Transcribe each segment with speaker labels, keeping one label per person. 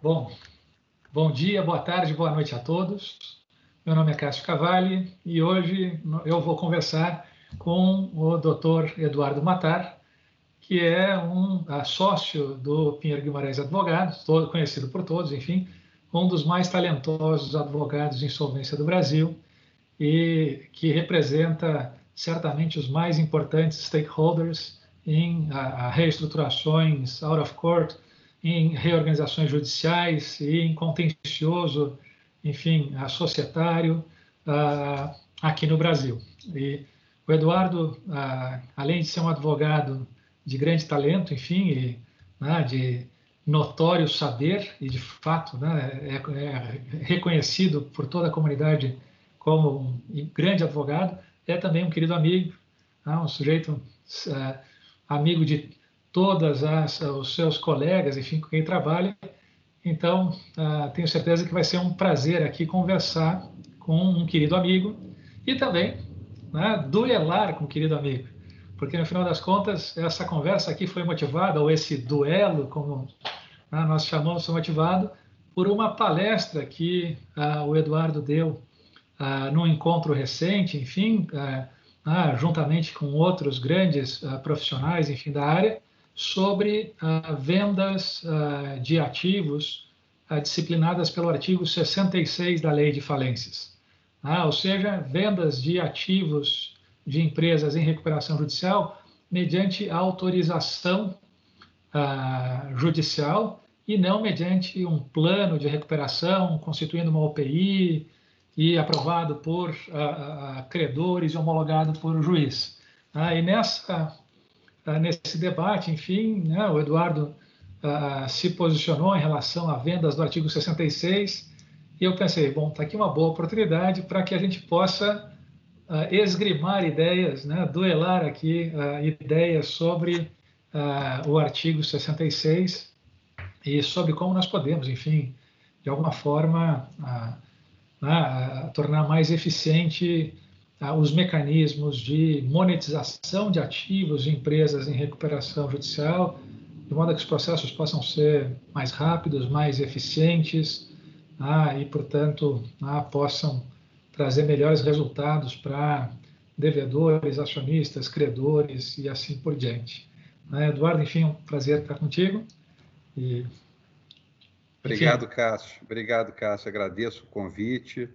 Speaker 1: Bom, bom dia, boa tarde, boa noite a todos. Meu nome é Cássio Cavalli e hoje eu vou conversar com o Dr. Eduardo Matar, que é um sócio do Pinheiro Guimarães Advogados, todo, conhecido por todos, enfim, um dos mais talentosos advogados de insolvência do Brasil e que representa certamente os mais importantes stakeholders em a, a reestruturações out of court, em reorganizações judiciais e em contencioso, enfim, societário uh, aqui no Brasil. E o Eduardo, uh, além de ser um advogado de grande talento, enfim, e, né, de notório saber e de fato né, é, é, reconhecido por toda a comunidade como um grande advogado, é também um querido amigo, né, um sujeito uh, amigo de todas as, os seus colegas, enfim, com quem trabalha. Então, uh, tenho certeza que vai ser um prazer aqui conversar com um querido amigo e também né, duelar com um querido amigo, porque no final das contas essa conversa aqui foi motivada ou esse duelo, como né, nós chamamos, foi motivado por uma palestra que uh, o Eduardo deu uh, num encontro recente, enfim, uh, juntamente com outros grandes profissionais, enfim, da área, sobre vendas de ativos disciplinadas pelo artigo 66 da Lei de Falências. ou seja, vendas de ativos de empresas em recuperação judicial mediante autorização judicial e não mediante um plano de recuperação constituindo uma OPI e aprovado por uh, credores e homologado por juiz. E nessa, nesse debate, enfim, né, o Eduardo se posicionou em relação a vendas do artigo 66 e eu pensei, bom, está aqui uma boa oportunidade para que a gente possa esgrimar ideias, né, duelar aqui ideias sobre o artigo 66 e sobre como nós podemos, enfim, de alguma forma, né, tornar mais eficiente a, os mecanismos de monetização de ativos de empresas em recuperação judicial, de modo que os processos possam ser mais rápidos, mais eficientes né, e, portanto, né, possam trazer melhores resultados para devedores, acionistas, credores e assim por diante. Né, Eduardo, enfim, é um prazer estar contigo. E...
Speaker 2: Obrigado, Cássio. Obrigado, Cássio. Agradeço o convite.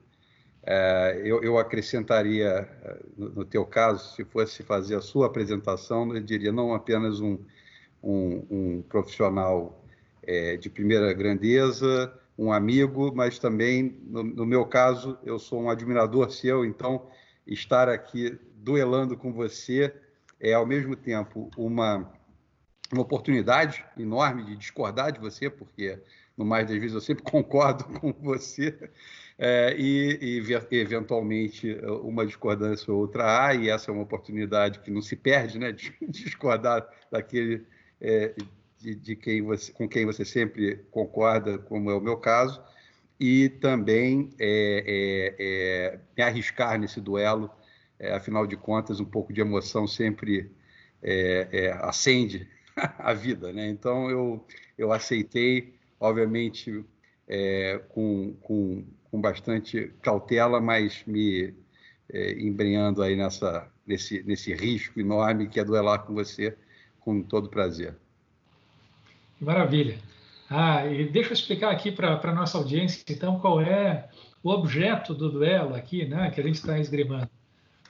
Speaker 2: É, eu, eu, acrescentaria, é, no, no, teu caso, se fosse fazer a sua apresentação, eu diria não apenas um, um, um profissional é, de primeira grandeza, um amigo, mas também, no, no, meu caso, eu sou um admirador seu, então estar aqui duelando com você é, ao mesmo tempo, uma uma oportunidade enorme de discordar de você, porque no mais das vezes eu sempre concordo com você, é, e, e, eventualmente uma discordância ou outra há, e essa é uma oportunidade que não se perde, né, de, discordar daquele é, de, de, quem você, com quem você sempre concorda, como é o meu caso, e também é, é, é me arriscar nesse duelo, é, afinal de contas, um pouco de emoção sempre acende a vida, né? Então eu, eu aceitei, obviamente, é, com, com, com bastante cautela, mas me é, embrenhando aí nessa, nesse, nesse risco enorme que é duelar com você com todo prazer.
Speaker 1: Maravilha. Ah, e deixa eu explicar aqui para a nossa audiência, então, qual é o objeto do duelo aqui, né, que a gente está esgrimando.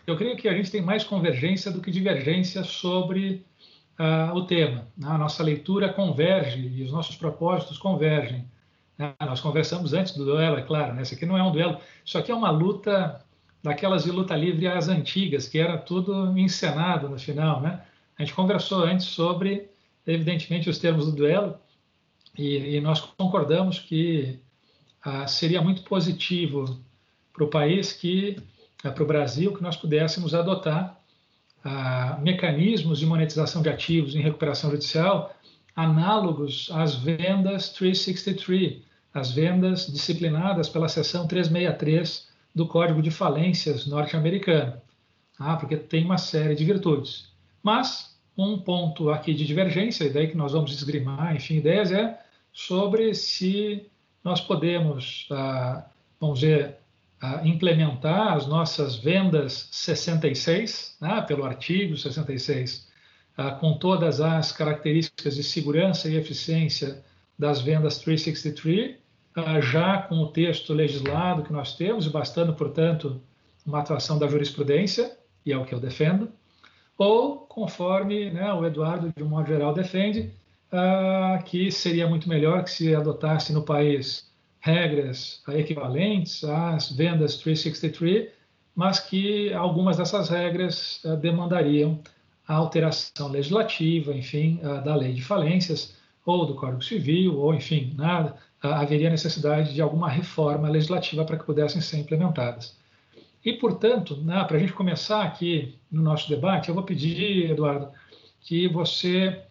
Speaker 1: Eu creio que a gente tem mais convergência do que divergência sobre uh, o tema. Né? A nossa leitura converge e os nossos propósitos convergem. Né? Nós conversamos antes do duelo, é claro, né? Isso aqui não é um duelo, isso aqui é uma luta daquelas de luta livre às antigas, que era tudo encenado no final, né? A gente conversou antes sobre, evidentemente, os termos do duelo e, e nós concordamos que uh, seria muito positivo para o país que, uh, para o Brasil, que nós pudéssemos adotar mecanismos de monetização de ativos em recuperação judicial análogos às vendas 363, as vendas disciplinadas pela seção 363 do Código de Falências norte-americano, ah, porque tem uma série de virtudes. Mas um ponto aqui de divergência, e daí que nós vamos esgrimar, enfim, ideias, é sobre se nós podemos, ah, vamos dizer, ah, implementar as nossas vendas 66, né, pelo artigo 66, ah, com todas as características de segurança e eficiência das vendas 363, já com o texto legislado que nós temos, bastando, portanto, uma atuação da jurisprudência, e é o que eu defendo, ou conforme né, o Eduardo, de um modo geral, defende, uh, que seria muito melhor que se adotasse no país regras equivalentes às vendas 363, mas que algumas dessas regras uh, demandariam a alteração legislativa, enfim, uh, da lei de falências, ou do Código Civil, ou, enfim, nada, haveria necessidade de alguma reforma legislativa para que pudessem ser implementadas. E, portanto, né, para a gente começar aqui no nosso debate, eu vou pedir, Eduardo, que você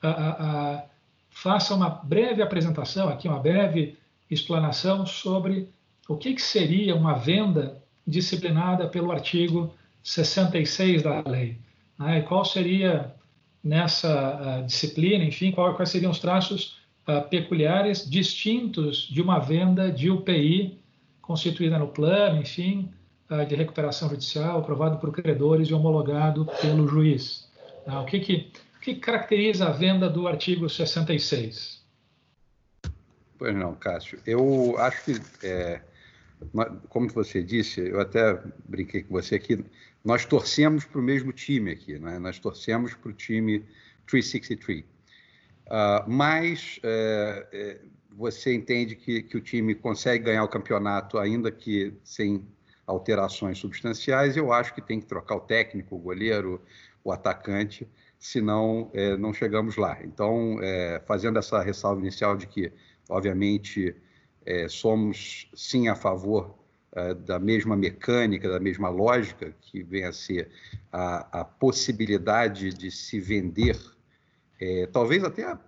Speaker 1: a, a, a, faça uma breve apresentação aqui, uma breve explanação sobre o que, que seria uma venda disciplinada pelo artigo 66 da lei. Né, e qual seria nessa disciplina, enfim, qual, quais seriam os traços peculiares distintos de uma venda de UPI constituída no plano, enfim, de recuperação judicial aprovado por credores e homologado pelo juiz. O que, que, o que caracteriza a venda do artigo 66?
Speaker 2: Pois não, Cássio. Eu acho que, é, como você disse, eu até brinquei com você aqui, nós torcemos para o mesmo time aqui, né? nós torcemos para o time 363. Uh, mas é, é, você entende que, que o time consegue ganhar o campeonato, ainda que sem alterações substanciais, eu acho que tem que trocar o técnico, o goleiro, o atacante, senão é, não chegamos lá. Então, é, fazendo essa ressalva inicial de que, obviamente, é, somos sim a favor é, da mesma mecânica, da mesma lógica, que vem a ser a, a possibilidade de se vender, é, talvez até a,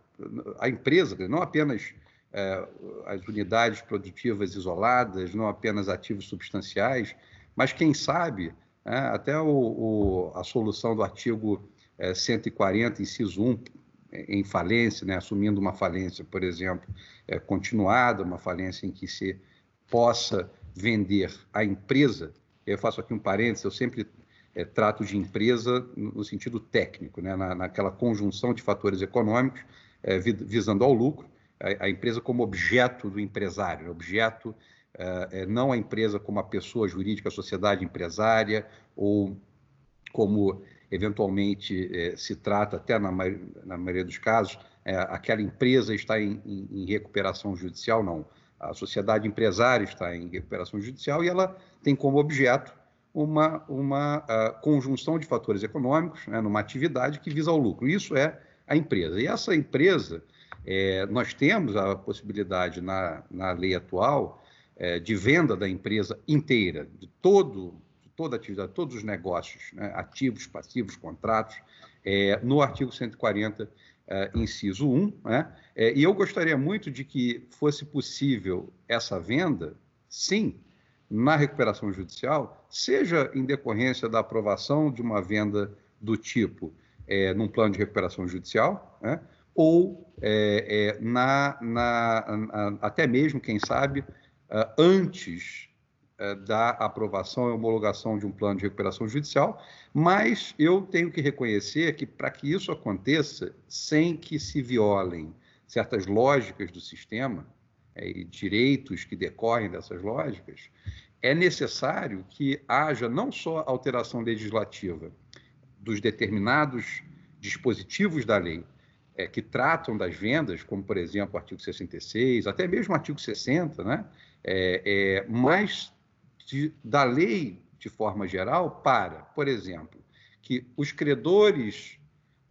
Speaker 2: a empresa, não apenas é, as unidades produtivas isoladas, não apenas ativos substanciais, mas quem sabe é, até o, o, a solução do artigo é, 140, inciso 1, em falência, né, assumindo uma falência, por exemplo, é, continuada, uma falência em que se possa vender a empresa. Eu faço aqui um parênteses, eu sempre é, trato de empresa no sentido técnico, né, na, naquela conjunção de fatores econômicos é, visando ao lucro, a, a empresa como objeto do empresário, objeto é, não a empresa como a pessoa jurídica, a sociedade empresária, ou como eventualmente é, se trata, até na, na maioria dos casos, é, aquela empresa está em, em, em, recuperação judicial, não. A sociedade empresária está em recuperação judicial e ela tem como objeto uma, uma uh, conjunção de fatores econômicos né, numa atividade que visa o lucro. Isso é a empresa. E essa empresa, é, nós temos a possibilidade na, na lei atual de venda da empresa inteira, de todo toda atividade, todos os negócios, né, ativos, passivos, contratos, é, no artigo 140, é, inciso 1. Né, é, e eu gostaria muito de que fosse possível essa venda, sim, na recuperação judicial, seja em decorrência da aprovação de uma venda do tipo é, num plano de recuperação judicial, né, ou é, é, na, na, na, até mesmo, quem sabe, antes da aprovação e homologação de um plano de recuperação judicial, mas eu tenho que reconhecer que para que isso aconteça sem que se violem certas lógicas do sistema é, e direitos que decorrem dessas lógicas, é necessário que haja não só alteração legislativa dos determinados dispositivos da lei, é, que tratam das vendas, como, por exemplo, o artigo 66, até mesmo o artigo 60, né? É, é, mas de, da lei de forma geral para, por exemplo, que os credores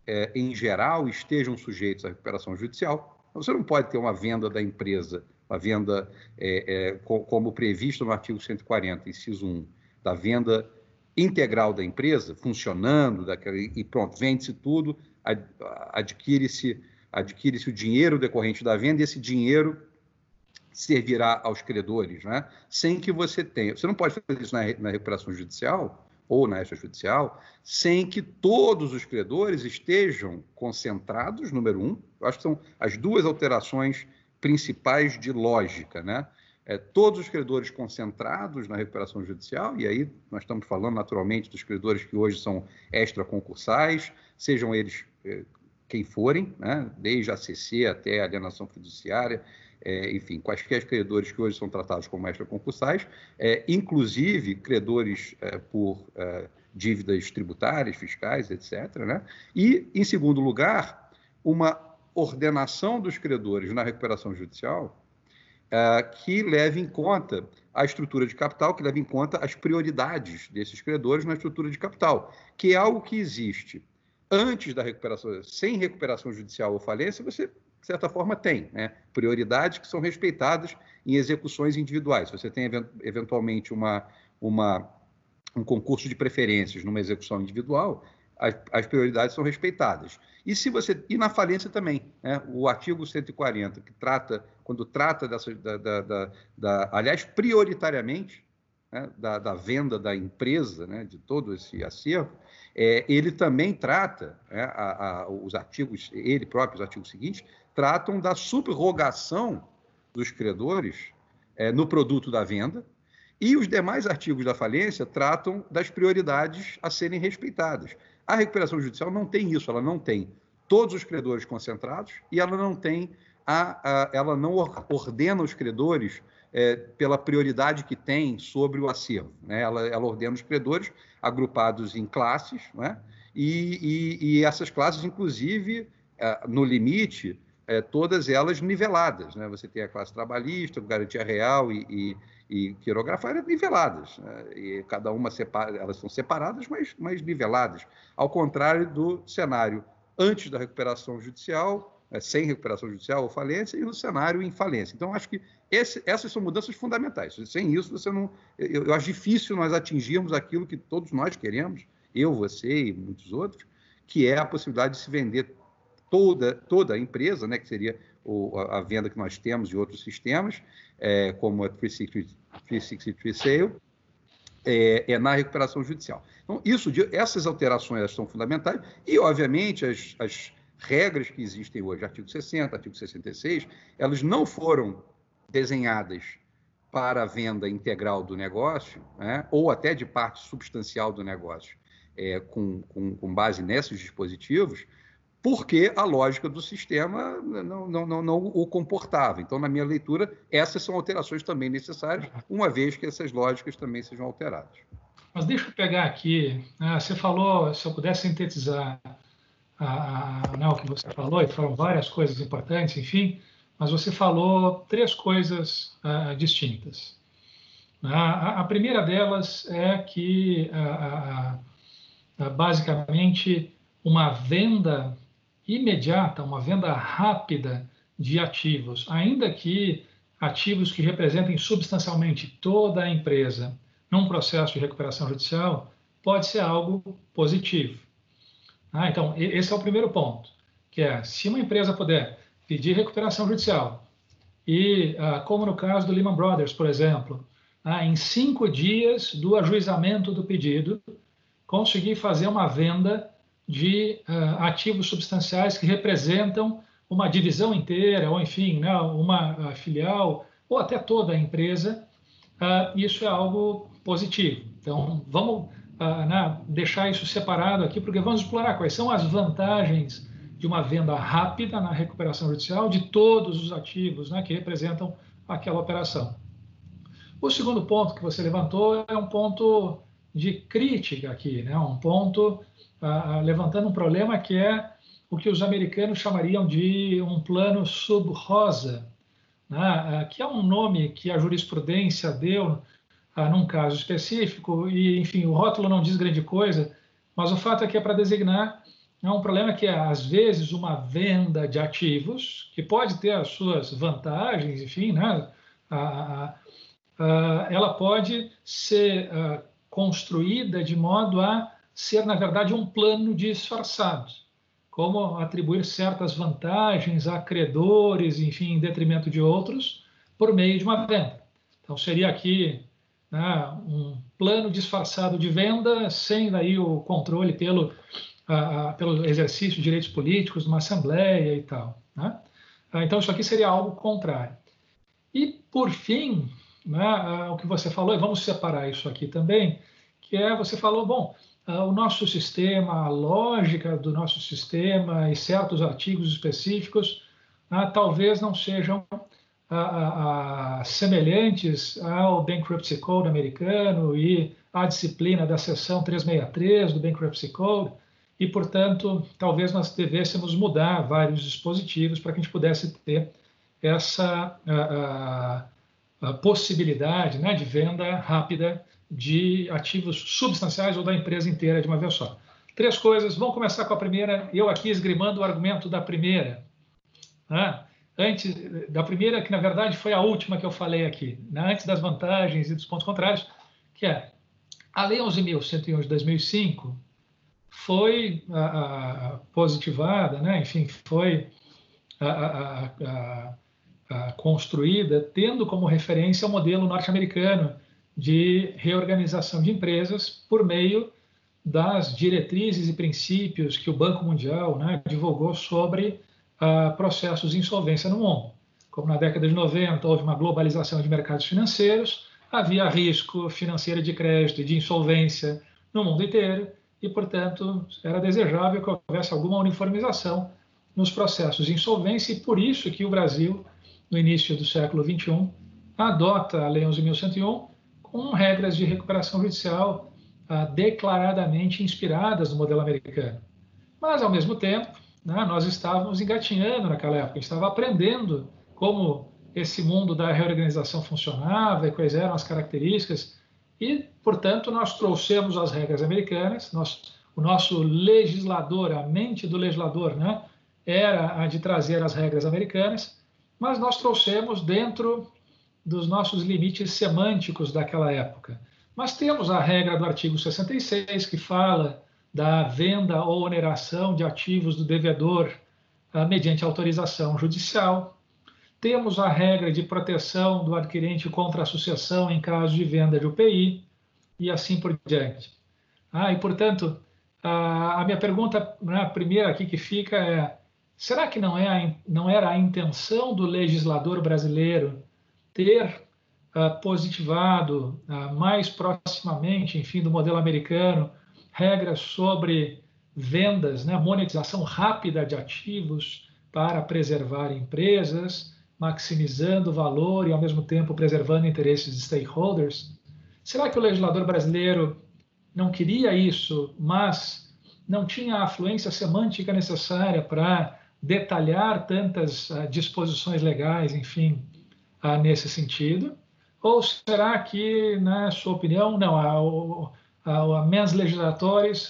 Speaker 2: é, em geral estejam sujeitos à recuperação judicial. Você não pode ter uma venda da empresa, uma venda é, é, como previsto no artigo 140, inciso 1, da venda integral da empresa, funcionando, daquela, e pronto, vende-se tudo, adquire-se adquire-se o dinheiro decorrente da venda e esse dinheiro servirá aos credores, né? sem que você tenha. Você não pode fazer isso na, recuperação judicial ou na extrajudicial, sem que todos os credores estejam concentrados, número um. Eu acho que são as duas alterações principais de lógica, né? É, todos os credores concentrados na recuperação judicial, e aí nós estamos falando naturalmente dos credores que hoje são extraconcursais, sejam eles é, quem forem, né? desde a CC até a alienação fiduciária, é, enfim, quaisquer credores que hoje são tratados como extraconcursais, é, inclusive credores é, por é, dívidas tributárias, fiscais, etc. Né? E, em segundo lugar, uma ordenação dos credores na recuperação judicial uh, que leve em conta a estrutura de capital, que leve em conta as prioridades desses credores na estrutura de capital, que é algo que existe antes da recuperação, sem recuperação judicial ou falência, você, de certa forma, tem né? prioridades que são respeitadas em execuções individuais. Você tem, eventualmente, uma, uma, um concurso de preferências numa execução individual, as, as, prioridades são respeitadas. E se você e na falência também, né? o artigo 140 que trata quando trata dessa da, da, da, da aliás prioritariamente né? da, da, venda da empresa, né? de todo esse acervo, é, ele também trata né? a, a, os artigos, ele próprio, os artigos seguintes, tratam da subrogação dos credores é, no produto da venda, e os demais artigos da falência tratam das prioridades a serem respeitadas. A recuperação judicial não tem isso, ela não tem todos os credores concentrados e ela não tem a, a ela não ordena os credores é, pela prioridade que tem sobre o acervo. Né? Ela, ela, ordena os credores agrupados em classes, né? e, e, e, essas classes, inclusive, é, no limite, é, todas elas niveladas. Né? Você tem a classe trabalhista, garantia real e, e quirografar niveladas. Né? E cada uma separa, elas são separadas, mas, mas niveladas. Ao contrário do cenário antes da recuperação judicial, né? sem recuperação judicial ou falência, e no cenário em falência. Então, acho que esse, essas são mudanças fundamentais. Sem isso, você não. Eu, eu acho difícil nós atingirmos aquilo que todos nós queremos, eu, você e muitos outros, que é a possibilidade de se vender toda, toda a empresa, né, que seria o, a, venda que nós temos de outros sistemas, é, como a 360, 363 Sale, é, é, na recuperação judicial. Então, isso, essas alterações são fundamentais e, obviamente, as, as regras que existem hoje, artigo 60, artigo 66, elas não foram desenhadas para a venda integral do negócio, né, ou até de parte substancial do negócio, é, com, com, com base nesses dispositivos, porque a lógica do sistema não, não, não, não, o comportava. Então, na minha leitura, essas são alterações também necessárias, uma vez que essas lógicas também sejam alteradas.
Speaker 1: Mas deixa eu pegar aqui, né, você falou, se eu pudesse sintetizar a, a, né, o que você falou, e foram várias coisas importantes, enfim, mas você falou três coisas uh, distintas. A, a, primeira delas é que, uh, uh, basicamente, uma venda imediata, uma venda rápida de ativos, ainda que ativos que representem substancialmente toda a empresa num processo de recuperação judicial, pode ser algo positivo. Ah, então, esse é o primeiro ponto, que é, se uma empresa puder pedir recuperação judicial e, ah, como no caso do Lehman Brothers, por exemplo, ah, em cinco dias do ajuizamento do pedido, conseguir fazer uma venda de uh, ativos substanciais que representam uma divisão inteira, ou enfim, né, uma uh, filial, ou até toda a empresa, uh, isso é algo positivo. Então, vamos né, deixar isso separado aqui, porque vamos explorar quais são as vantagens de uma venda rápida na recuperação judicial de todos os ativos né, que representam aquela operação. O segundo ponto que você levantou é um ponto de crítica aqui, né, um ponto levantando um problema que é o que os americanos chamariam de um plano sub-rosa, né? que é um nome que a jurisprudência deu num caso específico, e, enfim, o rótulo não diz grande coisa, mas o fato é que é para designar é um problema que é, às vezes, uma venda de ativos, que pode ter as suas vantagens, enfim, né? ela pode ser construída de modo a ser, na verdade, um plano disfarçado, como atribuir certas vantagens a credores, enfim, em detrimento de outros, por meio de uma venda. Então, seria aqui né, um plano disfarçado de venda, sem daí o controle pelo, pelo exercício de direitos políticos numa assembleia e tal. Né? então, isso aqui seria algo contrário. E, por fim, né, o que você falou, e vamos separar isso aqui também, que é, você falou, bom, o nosso sistema, a lógica do nosso sistema e certos artigos específicos ah, talvez não sejam ah, ah, semelhantes ao Bankruptcy Code americano e à disciplina da seção 363 do Bankruptcy Code, e, portanto, talvez nós devêssemos mudar vários dispositivos para que a gente pudesse ter essa possibilidade né, de venda rápida de ativos substanciais ou da empresa inteira de uma vez só. Três coisas. Vamos começar com a primeira. Eu aqui esgrimando o argumento da primeira. Né? Antes da primeira, que na verdade foi a última que eu falei aqui, né? antes das vantagens e dos pontos contrários, que é a Lei 11.101 de 2005 foi a, a, positivada, né? enfim, foi a, construída tendo como referência o modelo norte-americano de reorganização de empresas por meio das diretrizes e princípios que o Banco Mundial né, divulgou sobre uh, processos de insolvência no mundo. Como na década de 90 houve uma globalização de mercados financeiros, havia risco financeiro de crédito e de insolvência no mundo inteiro e, portanto, era desejável que houvesse alguma uniformização nos processos de insolvência e por isso que o Brasil, no início do século XXI, adota a Lei 11.101 com regras de recuperação judicial ah, declaradamente inspiradas no modelo americano. Mas, ao mesmo tempo, né, nós estávamos engatinhando naquela época, estava aprendendo como esse mundo da reorganização funcionava e quais eram as características, e, portanto, nós trouxemos as regras americanas, nós, o nosso legislador, a mente do legislador, né, era a de trazer as regras americanas, mas nós trouxemos dentro dos nossos limites semânticos daquela época. Mas temos a regra do artigo 66, que fala da venda ou oneração de ativos do devedor uh, mediante autorização judicial. Temos a regra de proteção do adquirente contra a sucessão em caso de venda de UPI e assim por diante. Ah, e, portanto, a, a minha pergunta né, primeira aqui que fica é: será que não, é a, não era a intenção do legislador brasileiro ter uh, positivado uh, mais proximamente, enfim, do modelo americano, regras sobre vendas, né, monetização rápida de ativos para preservar empresas, maximizando o valor e, ao mesmo tempo, preservando interesses de stakeholders? Será que o legislador brasileiro não queria isso, mas não tinha a afluência semântica necessária para detalhar tantas uh, disposições legais, enfim, ah, nesse sentido? Ou será que, na sua opinião, não, a, a, a mens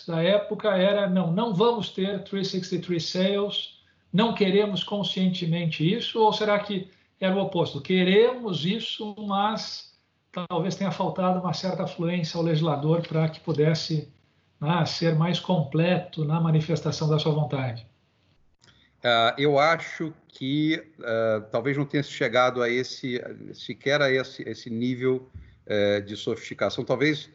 Speaker 1: da época era, não, não vamos ter 363 sales, não queremos conscientemente isso, ou será que era o oposto? Queremos isso, mas talvez tenha faltado uma certa afluência ao legislador para que pudesse né, ser mais completo na manifestação da sua vontade.
Speaker 2: Uh, eu acho que uh, talvez não tenha chegado a esse, sequer a esse, esse nível uh, de sofisticação. Talvez,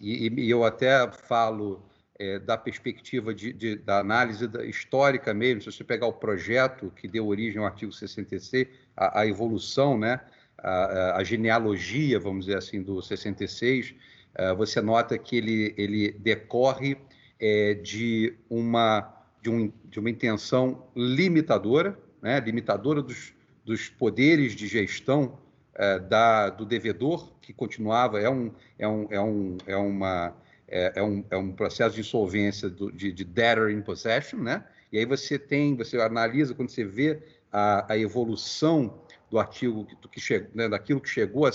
Speaker 2: e, e, eu até falo eh, da perspectiva de, de, da análise da, histórica mesmo, se você pegar o projeto que deu origem ao artigo 66, a, a evolução, né, a, a, genealogia, vamos dizer assim, do 66, você nota que ele, ele decorre eh, de uma de, um, de uma intenção limitadora, né, limitadora dos, dos poderes de gestão é, da, do devedor, que continuava, é um, é um, é um, é uma, é, é um, é um processo de insolvência do, de, de debtor in possession, né? E aí você tem, você analisa, quando você vê a, a evolução do artigo, do que che, né, daquilo que chegou, a,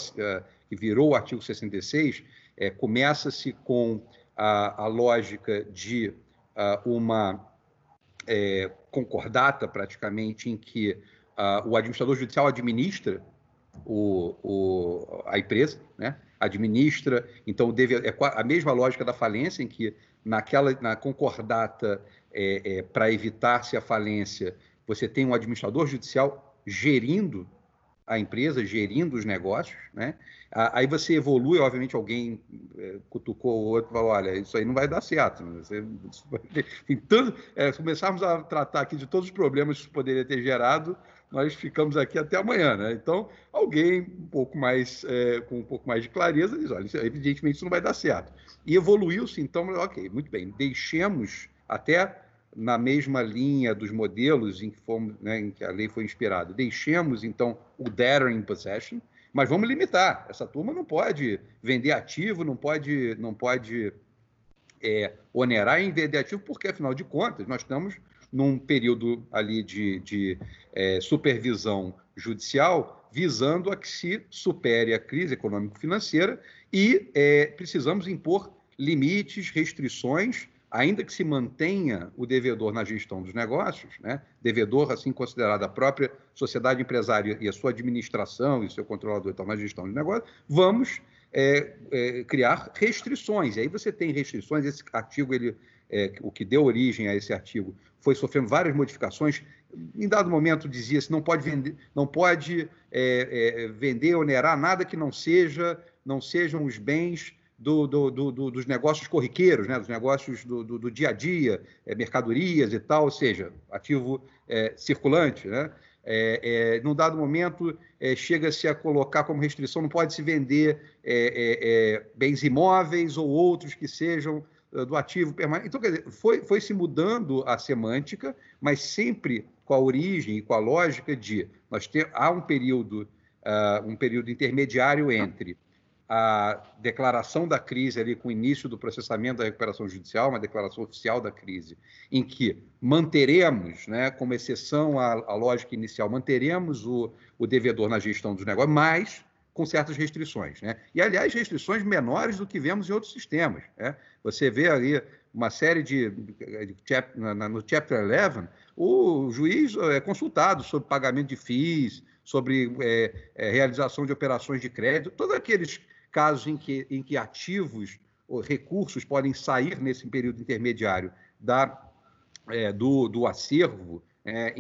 Speaker 2: que virou o artigo 66, é, começa-se com a, a lógica de uh, uma é, concordata, praticamente, em que uh, o administrador judicial administra o, o, a empresa, né? administra, então deve, é a mesma lógica da falência, em que naquela, na concordata, é, é, para evitar-se a falência, você tem um administrador judicial gerindo a empresa, gerindo os negócios, né? Aí você evolui, obviamente alguém é, cutucou o outro e falou, olha, isso aí não vai dar certo. Né? Você, então, é, começarmos a tratar aqui de todos os problemas que isso poderia ter gerado, nós ficamos aqui até amanhã, né? Então, alguém um pouco mais, é, com um pouco mais de clareza diz, olha, evidentemente isso não vai dar certo. E evoluiu-se, então, ok, muito bem, deixemos até na mesma linha dos modelos em que, fomos, né, em que a lei foi inspirada, deixemos, então, o debtor possession, mas vamos limitar. Essa turma não pode vender ativo, não pode, não pode é, onerar em vender ativo, porque, afinal de contas, nós estamos num período ali de, de é, supervisão judicial visando a que se supere a crise econômico-financeira e é, precisamos impor limites, restrições ainda que se mantenha o devedor na gestão dos negócios, né, devedor assim considerado a própria sociedade empresária e a sua administração e o seu controlador estão na gestão de negócios, vamos é, é, criar restrições. E aí você tem restrições, esse artigo, ele, é, o que deu origem a esse artigo, foi sofrendo várias modificações. Em dado momento dizia-se não pode vender, não pode é, é, vender, onerar nada que não seja, não sejam os bens do, do, do, dos negócios corriqueiros, né, dos negócios do, dia a dia, é, mercadorias e tal, ou seja, ativo é, circulante. Né? É, é num dado momento, é, chega-se a colocar como restrição, não pode se vender é, bens imóveis ou outros que sejam do ativo permanente. Então, quer dizer, foi, foi se mudando a semântica, mas sempre com a origem e com a lógica de nós ter, há um período, uh, um período intermediário entre a declaração da crise ali com o início do processamento da recuperação judicial, uma declaração oficial da crise, em que manteremos, né, como exceção à, à lógica inicial, manteremos o, o devedor na gestão dos negócios, mas com certas restrições. Né? E, aliás, restrições menores do que vemos em outros sistemas. Né? Você vê ali uma série de. no Chapter 11, o juiz é consultado sobre pagamento de FIIs, sobre é, é, realização de operações de crédito, todos aqueles casos em que, em que ativos ou recursos podem sair nesse período intermediário da, é, do, do acervo é,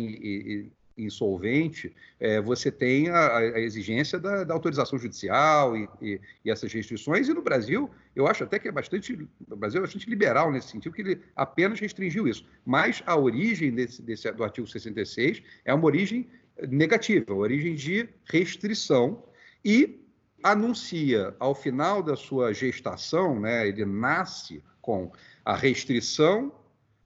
Speaker 2: insolvente, é, você tem a, a exigência da, da, autorização judicial e, e, e, essas restrições, e no Brasil, eu acho até que é bastante, o Brasil é bastante liberal nesse sentido, que ele apenas restringiu isso. Mas a origem desse, desse, do artigo 66 é uma origem negativa, uma origem de restrição, e anuncia ao final da sua gestação, né, ele nasce com a restrição,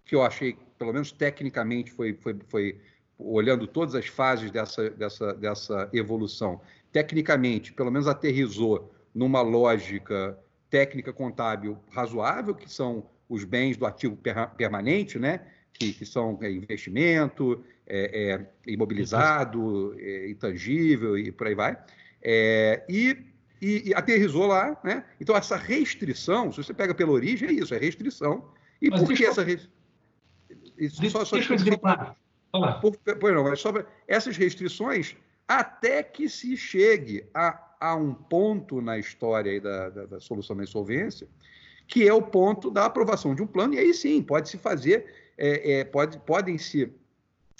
Speaker 2: que eu achei, pelo menos tecnicamente, foi, foi, foi olhando todas as fases dessa, dessa, dessa evolução, tecnicamente, pelo menos aterrizou numa lógica técnica contábil razoável, que são os bens do ativo permanente, né? que, que são é, investimento, é, é, imobilizado, é, intangível e por aí vai. É, e, e, e, aterrizou lá, né? Então, essa restrição, se você pega pela origem, é isso, é restrição. E Mas por que essa restrição?
Speaker 1: Só, só deixa eu dizer
Speaker 2: Por, não, só essas restrições, até que se chegue a, a um ponto na história da, da, da, solução da insolvência, que é o ponto da aprovação de um plano, e aí sim, pode se fazer, é, é, pode, podem se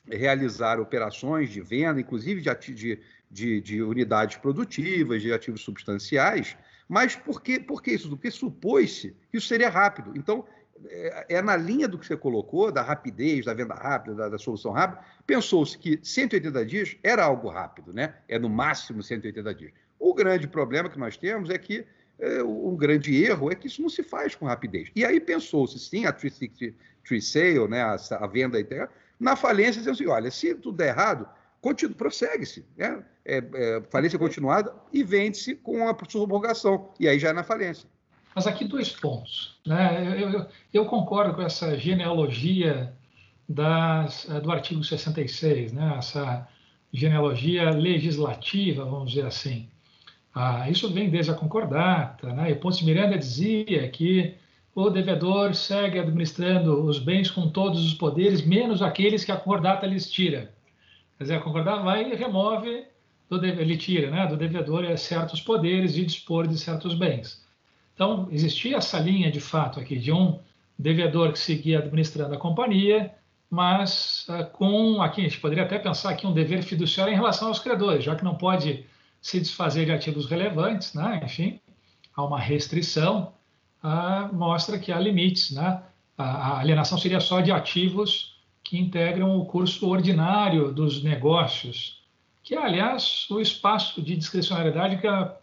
Speaker 2: realizar operações de venda, inclusive de, de, de, de unidades produtivas, de ativos substanciais, mas por que, por que isso? Porque supôs-se que isso seria rápido. Então, é, é, na linha do que você colocou, da rapidez, da venda rápida, da, da solução rápida, pensou-se que 180 dias era algo rápido, né? é no máximo 180 dias. O grande problema que nós temos é que é, um grande erro é que isso não se faz com rapidez. E aí pensou-se, sim, a 360 tree sale, né, a, a venda integral, na falência, dizendo assim, olha, se tudo der errado, prossegue-se, né? É, é, falência continuada e vende-se com a subrogação, e aí já é na falência.
Speaker 1: Mas aqui dois pontos. Né? Eu, eu, eu concordo com essa genealogia das, eh, do artigo 66, né? essa genealogia legislativa, vamos dizer assim. Ah, isso vem desde a concordata, né? e Ponce Miranda dizia que o devedor segue administrando os bens com todos os poderes, menos aqueles que a concordata lhes tira. Quer dizer, a concordata vai e remove, do, ele tira né, do devedor certos poderes de dispor de certos bens. Então, existia essa linha de fato aqui, de um devedor que seguia administrando a companhia mas uh, com aqui a gente poderia até pensar aqui um dever fiduciário em relação aos credores, já que não pode se desfazer de ativos relevantes, né? enfim, há uma restrição, uh, mostra que há limites. Né? A, alienação seria só de ativos que integram o curso ordinário dos negócios, que é, aliás, o espaço de discricionariedade que a,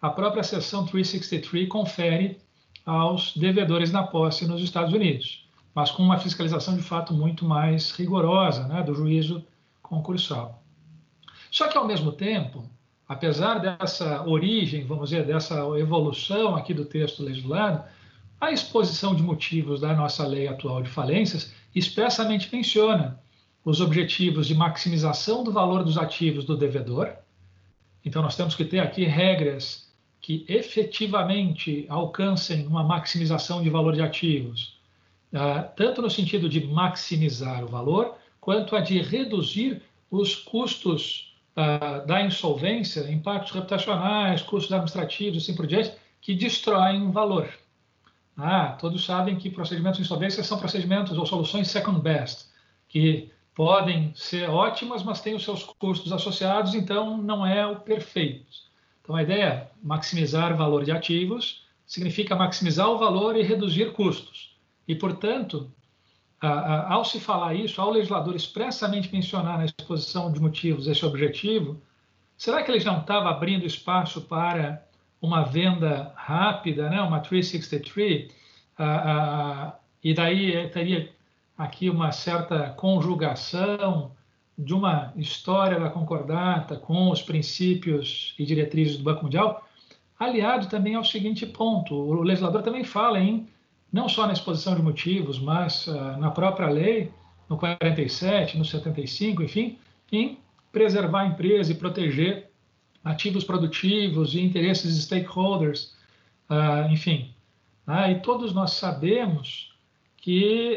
Speaker 1: a própria seção 363 confere aos devedores na posse nos Estados Unidos, mas com uma fiscalização de fato muito mais rigorosa né, do juízo concursal. Só que, ao mesmo tempo, apesar dessa origem, vamos dizer, dessa evolução aqui do texto legislado, a exposição de motivos da nossa lei atual de falências expressamente menciona os objetivos de maximização do valor dos ativos do devedor. Então, nós temos que ter aqui regras que efetivamente alcancem uma maximização de valor de ativos, ah, tanto no sentido de maximizar o valor, quanto a de reduzir os custos ah, da insolvência, impactos reputacionais, custos administrativos, assim por diante, que destroem valor. Ah, todos sabem que procedimentos de insolvência são procedimentos ou soluções second best, que podem ser ótimas, mas têm os seus custos associados, então não é o perfeito. Então, a ideia é maximizar o valor de ativos, significa maximizar o valor e reduzir custos. E, portanto, ao se falar isso, ao legislador expressamente mencionar na exposição de motivos esse objetivo, será que ele não estava abrindo espaço para uma venda rápida, né? uma 363, e daí teria aqui uma certa conjugação de uma história da concordata com os princípios e diretrizes do Banco Mundial, aliado também ao seguinte ponto: o legislador também fala em, não só na exposição de motivos, mas uh, na própria lei, no 47, no 75, enfim, em preservar a empresa e proteger ativos produtivos e interesses de stakeholders, uh, enfim. Uh, e todos nós sabemos que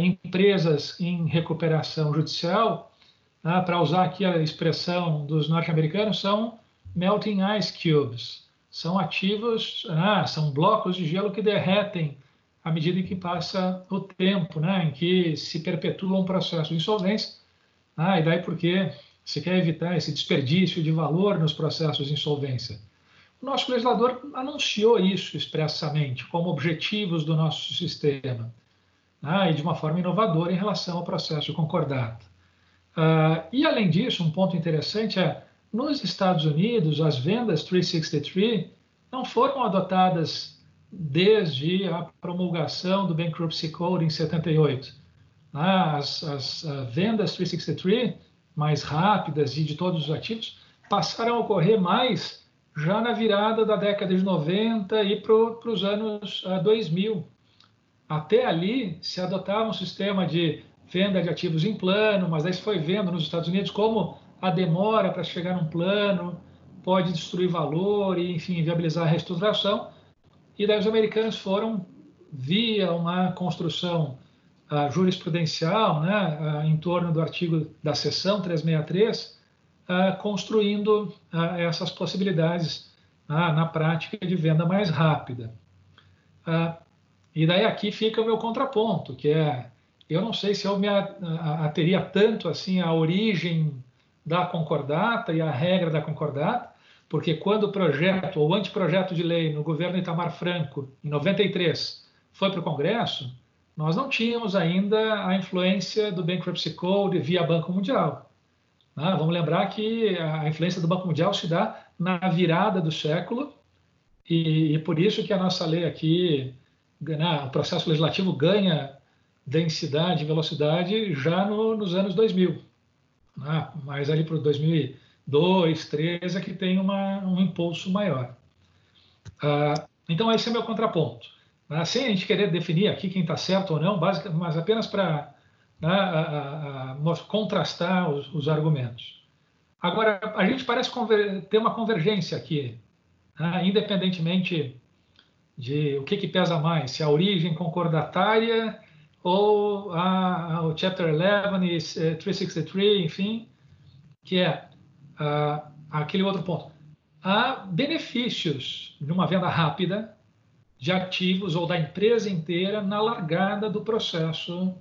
Speaker 1: empresas em recuperação judicial ah, para usar aqui a expressão dos norte-americanos, são melting ice cubes. São ativos, ah, são blocos de gelo que derretem à medida que passa o tempo, né, em que se perpetua um processo de insolvência. Ah, e daí porque se quer evitar esse desperdício de valor nos processos de insolvência. O nosso legislador anunciou isso expressamente como objetivos do nosso sistema, ah, e de uma forma inovadora em relação ao processo de concordata. Uh, e, além disso, um ponto interessante é, nos Estados Unidos, as vendas 363 não foram adotadas desde a promulgação do Bankruptcy Code em 78. Ah, as, as uh, vendas 363 mais rápidas e de todos os ativos passaram a ocorrer mais já na virada da década de 90 e para os anos uh, 2000. Até ali se adotava um sistema de venda de ativos em plano, mas aí se foi vendo nos Estados Unidos como a demora para chegar num plano pode destruir valor e, enfim, viabilizar a reestruturação. E daí os americanos foram, via uma construção uh, jurisprudencial, né, uh, em torno do artigo da seção 363, uh, construindo essas possibilidades na prática de venda mais rápida. e daí aqui fica o meu contraponto, que é eu não sei se eu me ateria tanto assim à origem da concordata e à regra da concordata, porque quando o projeto ou anteprojeto de lei no governo Itamar Franco, em 93, foi para o Congresso, nós não tínhamos ainda a influência do Bankruptcy Code via Banco Mundial. Ah, vamos lembrar que a influência do Banco Mundial se dá na virada do século e, e por isso que a nossa lei aqui, né, o processo legislativo ganha densidade velocidade já no, nos anos 2000. Né? Mas ali para 2002, 2013 é que tem uma, um impulso maior. Ah, então, esse é meu contraponto. Né? Sem a gente querer definir aqui quem está certo ou não, mas apenas para né, contrastar os, os, argumentos. Agora, a gente parece ter uma convergência aqui, né? independentemente de o que, que pesa mais, se a origem concordatária ou a, a, o Chapter 11 e 363, enfim, que é uh, aquele outro ponto. Há benefícios de uma venda rápida de ativos ou da empresa inteira na largada do processo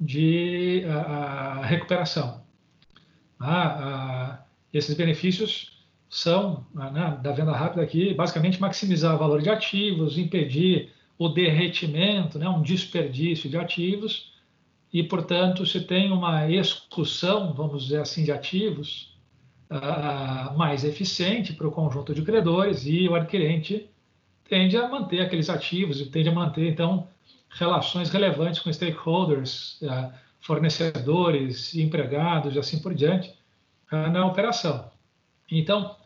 Speaker 1: de a, a recuperação. Ah, esses benefícios são, né, da venda rápida aqui, basicamente maximizar o valor de ativos, impedir o derretimento, né, um desperdício de ativos, e, portanto, se tem uma execução, vamos dizer assim, de ativos mais eficiente para o conjunto de credores e o adquirente tende a manter aqueles ativos e tende a manter, então, relações relevantes com stakeholders, uh, fornecedores, empregados e assim por diante uh, na operação. Então,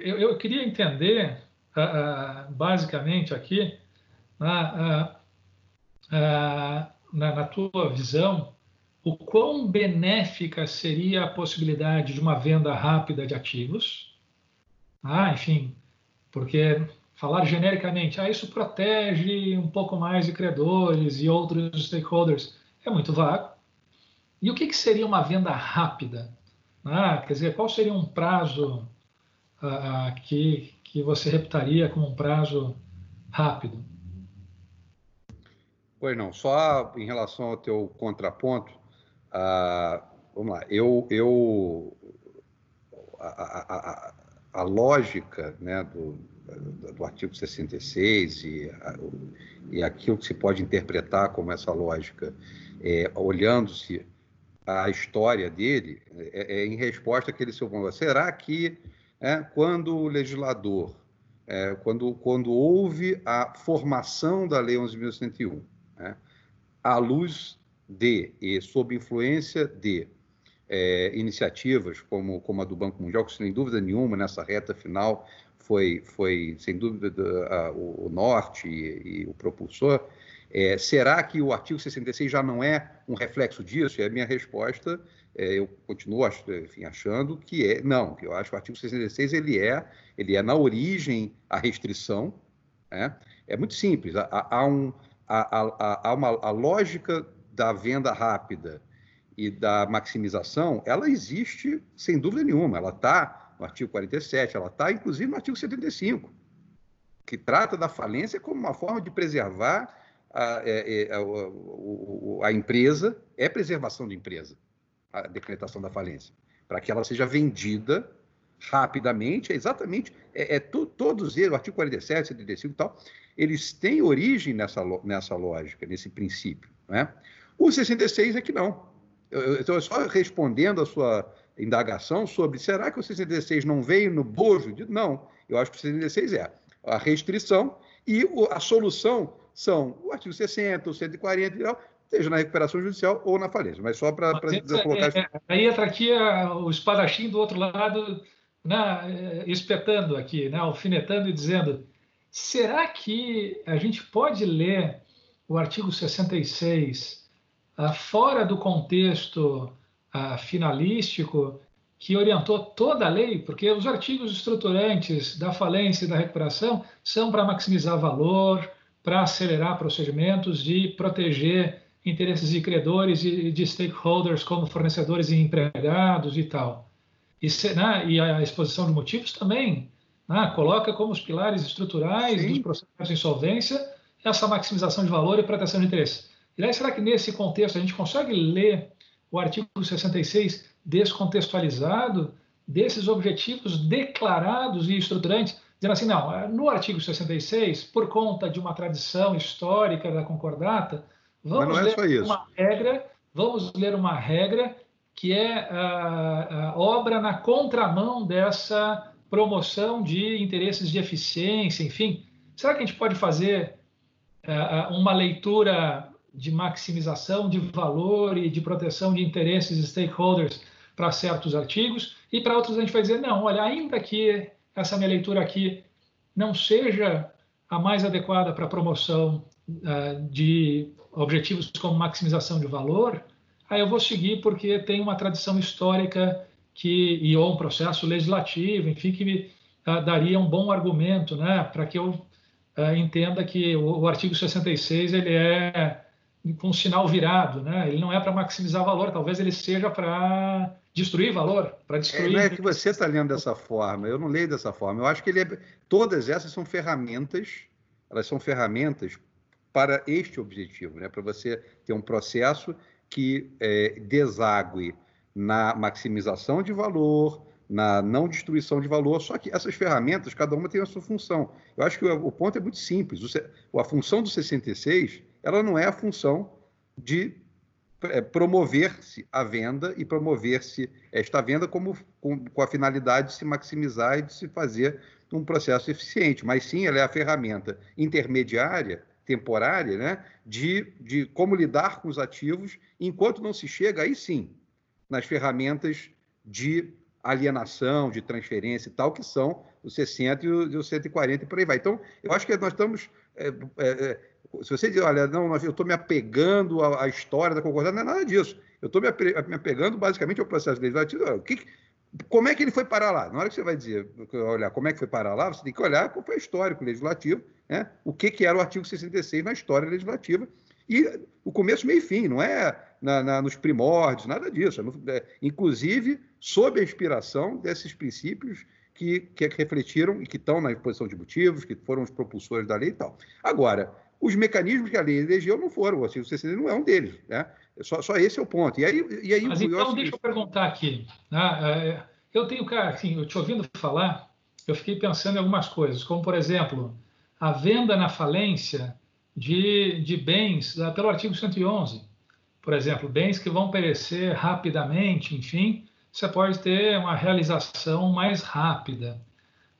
Speaker 1: eu, eu, queria entender, basicamente aqui, na, na tua visão, o quão benéfica seria a possibilidade de uma venda rápida de ativos. Ah, enfim, porque falar genericamente, ah, isso protege um pouco mais de credores e outros stakeholders, é muito vago. E o que, que seria uma venda rápida? Ah, quer dizer, qual seria um prazo ah, que, que você reputaria como um prazo rápido?
Speaker 2: Pois não, só em relação ao teu contraponto, ah, vamos lá, eu, eu a, a, a, a lógica né, do, do artigo 66 e, e aquilo que se pode interpretar como essa lógica, é, olhando-se a história dele, é, é, em resposta àquele seu ponto. Será que é, quando o legislador, é, quando, quando houve a formação da Lei 11.101, né, à luz de e sob influência de é, iniciativas como, como a do Banco Mundial, que sem dúvida nenhuma nessa reta final foi, foi sem dúvida a, o, o, norte e, e o propulsor, é, será que o artigo 66 já não é um reflexo disso? E a minha resposta, é, eu continuo enfim, achando que é não. Eu acho que o artigo 66 ele é, ele é na origem a restrição. Né? É muito simples. Há, há, um, há, há uma, a lógica da venda rápida e da maximização, ela existe sem dúvida nenhuma. Ela está no artigo 47, ela está inclusive no artigo 75, que trata da falência como uma forma de preservar a, é, é, a, a, a empresa, é preservação da empresa, a decretação da falência, para que ela seja vendida rapidamente, é exatamente, é, é tu, todos eles, o artigo 47, 75 e tal, eles têm origem nessa, nessa lógica, nesse princípio. Né? O 66 é que não. Então, só respondendo a sua indagação sobre será que o 66 não veio no bojo? De... Não, eu acho que o 66 é a restrição e a solução são o artigo 60, o 140 e tal, seja na recuperação judicial ou na falência. Mas só para
Speaker 1: colocar... É, é, aí entra aqui a, o espadachim do outro lado, né, espetando aqui, né, alfinetando e dizendo será que a gente pode ler o artigo 66 ah, fora do contexto ah, finalístico que orientou toda a lei, porque os artigos estruturantes da falência e da recuperação são para maximizar valor, para acelerar procedimentos e proteger interesses de credores e de stakeholders como fornecedores e empregados e tal. E, né, e a exposição de motivos também né, coloca como os pilares estruturais Sim. dos processos de insolvência essa maximização de valor e proteção de interesses. E aí, será que nesse contexto a gente consegue ler o artigo 66 descontextualizado desses objetivos declarados e estruturantes, dizendo assim, não, no artigo 66, por conta de uma tradição histórica da concordata, vamos é ler uma regra, vamos ler uma regra que é a, a obra na contramão dessa promoção de interesses de eficiência, enfim. Será que a gente pode fazer uh, uma leitura de maximização de valor e de proteção de interesses e stakeholders para certos artigos, e para outros a gente vai dizer, não, olha, ainda que essa minha leitura aqui não seja a mais adequada para a promoção uh, de objetivos como maximização de valor, aí eu vou seguir porque tem uma tradição histórica que e ou um processo legislativo, enfim, que me uh, daria um bom argumento, né, para que eu uh, entenda que o, o artigo 66 ele é com um sinal virado, né? Ele não é para maximizar valor, talvez ele seja para destruir valor, para destruir. É,
Speaker 2: não é que você está lendo dessa forma, eu não leio dessa forma. Eu acho que ele é... todas essas são ferramentas elas são ferramentas para este objetivo, né? para você ter um processo que é, na maximização de valor, na não destruição de valor, só que essas ferramentas, cada uma tem a sua função. Eu acho que o, ponto é muito simples. A função do 66, ela não é a função de é, promover-se a venda e promover-se esta venda como, com, com, a finalidade de se maximizar e de se fazer um processo eficiente, mas sim ela é a ferramenta intermediária, temporária, né, de, de como lidar com os ativos, enquanto não se chega, aí sim, nas ferramentas de alienação, de transferência e tal, que são os 60 e os 140 e por aí vai. Então, eu acho que nós estamos. É, é, é, se você diz, olha, não, eu estou me apegando à, à, história da concordância, não é nada disso. Eu estou me, me, apegando basicamente ao processo legislativo. O que, como é que ele foi parar lá? Na hora que você vai dizer, olhar como é que foi parar lá, você tem que olhar qual foi o histórico legislativo, né? o que, que era o artigo 66 na história legislativa. E o começo, meio e fim, não é na, na, nos primórdios, nada disso. É, inclusive, sob a inspiração desses princípios que, que refletiram e que estão na exposição de motivos, que foram os propulsores da lei e tal. Agora, os mecanismos que a lei elegeu não foram, o artigo 66 não é um deles. Né? Só, só esse é o ponto. E aí, e aí
Speaker 1: Mas então, deixa eu perguntar aqui. Né? Eu tenho, cara, assim, eu te ouvindo falar, eu fiquei pensando em algumas coisas, como, por exemplo, a venda na falência de, de bens pelo artigo 111. Por exemplo, bens que vão perecer rapidamente, enfim, você pode ter uma realização mais rápida.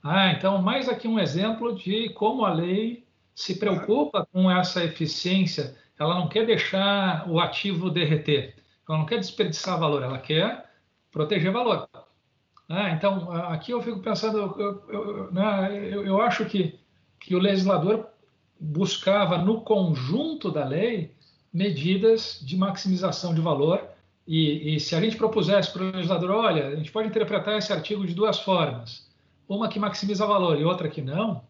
Speaker 1: Ah, então, mais aqui um exemplo de como a lei se preocupa com essa eficiência ela não quer deixar o ativo derreter, ela não quer desperdiçar valor, ela quer proteger valor. Ah, então, aqui eu fico pensando, eu, eu, né, eu, eu acho que, que o legislador buscava no conjunto da lei medidas de maximização de valor e, e se a gente propusesse para o legislador, olha, a gente pode interpretar esse artigo de duas formas, uma que maximiza valor e outra que não,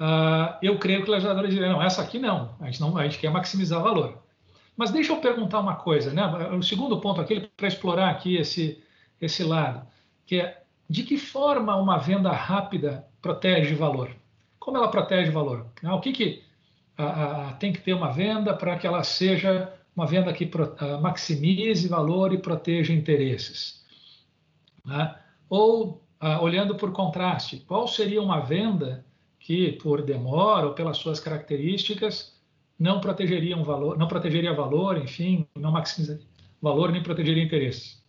Speaker 1: uh, eu creio que o legislador diria, não, essa aqui não, a gente, não, a gente quer maximizar valor. Mas deixa eu perguntar uma coisa, né? o segundo ponto aqui, para explorar aqui esse, esse lado, que é de que forma uma venda rápida protege valor? Como ela protege valor? Ah, o que, que tem que ter uma venda para que ela seja uma venda que maximize valor e proteja interesses? Né? Ou, olhando por contraste, qual seria uma venda que por demora ou pelas suas características não protegeria um valor, não protegeria valor, enfim, não maximizaria valor nem protegeria interesses.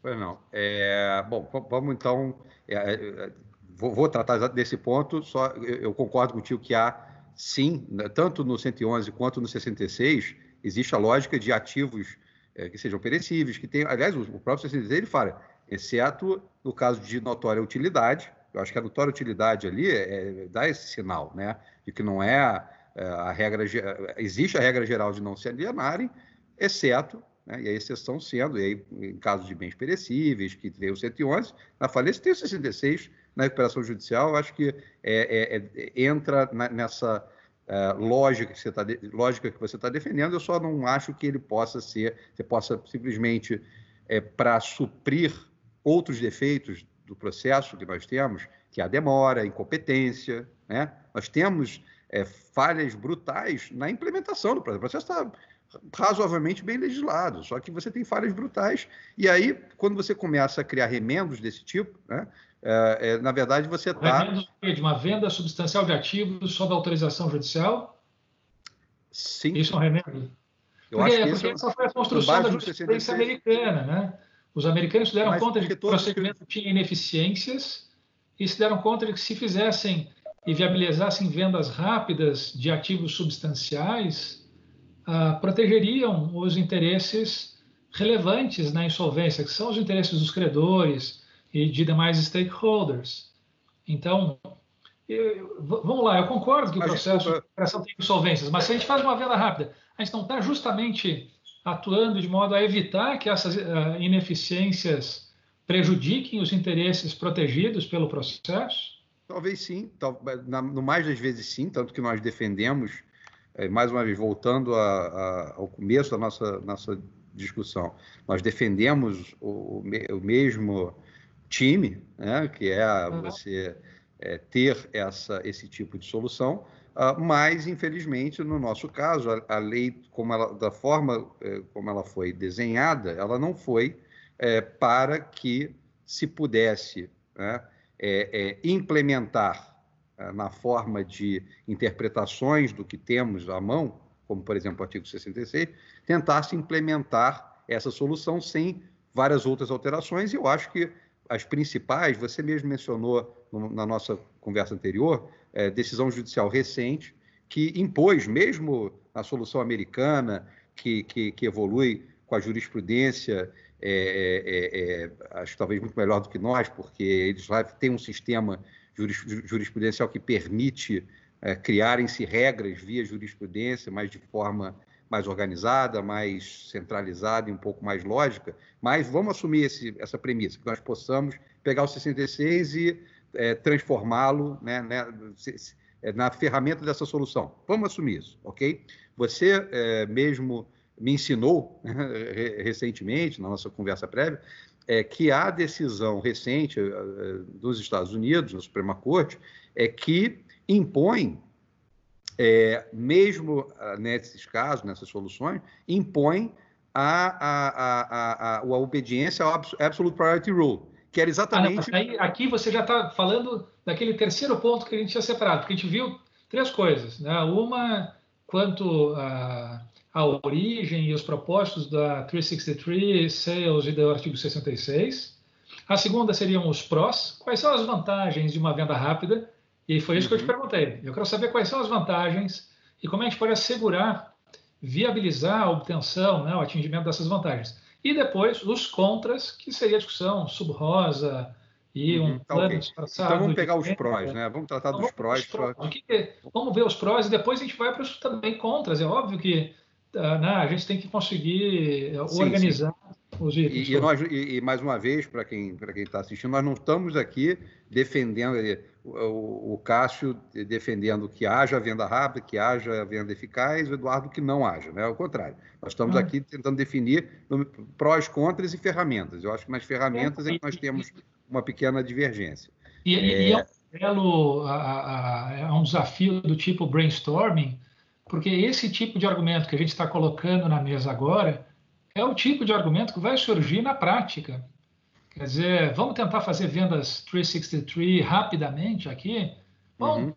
Speaker 2: Pois não. É, bom, vamos então. É, é, vou, vou, tratar desse ponto. Só eu, eu, concordo contigo que há sim, né, tanto no 111 quanto no 66 existe a lógica de ativos é, que sejam perecíveis, que tem, aliás, o próprio 66 ele fala, exceto no caso de notória utilidade, eu acho que a notória utilidade ali é, é, dá esse sinal, né? De que não é, é a regra. Existe a regra geral de não se alienarem, exceto, né, e a exceção sendo, e aí, em casos de bens perecíveis, que tem o 111, na falência tem o 66, na recuperação judicial, eu acho que é, é, entra na, nessa. Uh, lógica que você está lógica que você está defendendo, eu só não acho que ele possa ser, você possa simplesmente é, para suprir outros defeitos do processo que nós temos, que é a demora, a incompetência, né? Nós temos é, falhas brutais na implementação do processo. O processo está razoavelmente bem legislado, só que você tem falhas brutais, e aí, quando você começa a criar remendos desse tipo, né, é, é, na verdade, você está...
Speaker 1: Remendos de uma venda substancial de ativos sob autorização judicial?
Speaker 2: Sim.
Speaker 1: Isso é um remendo? Eu porque, acho que porque essa foi a construção da justiça americana, né? Os americanos se deram Mas conta de que o procedimento tinha ineficiências e se deram conta de que se fizessem e viabilizassem vendas rápidas de ativos substanciais, ah, protegeriam os interesses relevantes na insolvência, que são os interesses dos credores e de demais stakeholders. Então, eu, vamos lá, eu concordo que o processo de tem insolvências, mas se a gente faz uma venda rápida, a gente não está justamente atuando de modo a evitar que essas uh, ineficiências prejudiquem os interesses protegidos pelo processo?
Speaker 2: Talvez sim, tal, na, no mais das vezes sim, tanto que nós defendemos, é, mais uma vez, voltando a, a, ao começo da nossa, nossa discussão, nós defendemos o, o mesmo time, né, que é você é, ter essa, esse tipo de solução, mas, infelizmente, no nosso caso, a, a lei, como ela, da forma é, como ela foi desenhada, ela não foi é, para que se pudesse né, é, é, implementar na forma de interpretações do que temos à mão, como, por exemplo, o artigo 66, tentasse implementar essa solução sem várias outras alterações, e eu acho que as principais, você mesmo mencionou no, na nossa conversa anterior, é, decisão judicial recente, que impôs, mesmo na solução americana, que, que, que evolui com a jurisprudência, é, é, é, acho talvez muito melhor do que nós, porque eles lá têm um sistema jurisprudencial que permite é, criarem-se regras via jurisprudência, mas de forma mais organizada, mais centralizada e um pouco mais lógica, mas vamos assumir esse, essa premissa, que nós possamos pegar o 66 e é, transformá-lo né, né, é, na ferramenta dessa solução. Vamos assumir isso, ok? Você é, mesmo me ensinou né, recentemente, na nossa conversa prévia, é, que a decisão recente é, dos Estados Unidos, na Suprema Corte, é que impõe é, mesmo ah, nesses casos, nessas soluções, impõe a, a, a, a, a obediência ao Absolute Priority Rule, que era exatamente.
Speaker 1: Ah, aí, aqui você já está falando daquele terceiro ponto que a gente tinha separado, porque a gente viu três coisas. Né? Uma, quanto à, à origem e os propósitos da 363, Sales e do artigo 66. A segunda seriam os prós, quais são as vantagens de uma venda rápida e foi isso uhum. que eu te uhum. perguntei. Eu quero saber quais são as vantagens e como a gente pode assegurar, viabilizar a obtenção, né, o atingimento dessas vantagens. E depois os contras, que seria a discussão sub-rosa e um uhum, tá, plano okay.
Speaker 2: Então vamos pegar os prós, né? Vamos tratar então, dos prós. prós. Pra...
Speaker 1: Que, vamos ver os prós e depois a gente vai para os também contras. É óbvio que uh, né, a gente tem que conseguir uh, sim, organizar. Os
Speaker 2: itens. E, e, nós, e, e mais uma vez, para quem está assistindo, nós não estamos aqui defendendo o, o Cássio defendendo que haja venda rápida, que haja venda eficaz, o Eduardo que não haja, né? Ao contrário. Nós estamos ah. aqui tentando definir prós, contras e ferramentas. Eu acho que nas ferramentas é que nós temos uma pequena divergência.
Speaker 1: E, é, é, um, belo, é um desafio do tipo brainstorming, porque esse tipo de argumento que a gente está colocando na mesa agora é o tipo de argumento que vai surgir na prática. Quer dizer, vamos tentar fazer vendas 363 rapidamente aqui? Bom, uhum.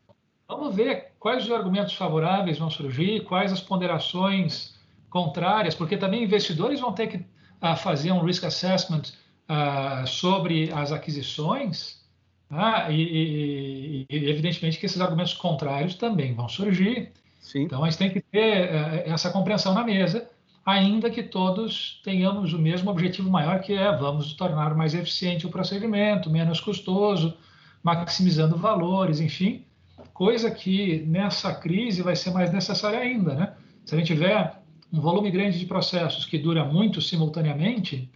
Speaker 1: vamos ver quais os argumentos favoráveis vão surgir, quais as ponderações contrárias, porque também investidores vão ter que uh, fazer um risk assessment uh, sobre as aquisições, uh, e, e, e, evidentemente que esses argumentos contrários também vão surgir. Sim. Então a gente tem que ter eh, essa compreensão na mesa ainda que todos tenhamos o mesmo objetivo maior, que é vamos tornar mais eficiente o procedimento, menos custoso, maximizando valores, enfim, coisa que nessa crise vai ser mais necessária ainda, né? Se a gente tiver um volume grande de processos que dura muito simultaneamente,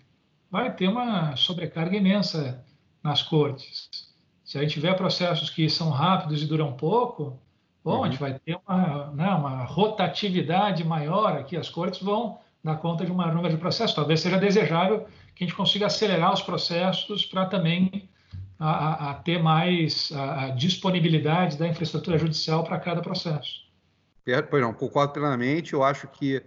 Speaker 1: vai ter uma sobrecarga imensa nas cortes. Se a gente tiver processos que são rápidos e duram pouco, Bom, uhum. a gente vai ter uma, né, uma rotatividade maior aqui, as cortes vão dar conta de um maior número de processos. Talvez seja desejável que a gente consiga acelerar os processos para também a, a, ter mais a, a, disponibilidade da infraestrutura judicial para cada processo.
Speaker 2: Pois não, concordo plenamente. Eu acho que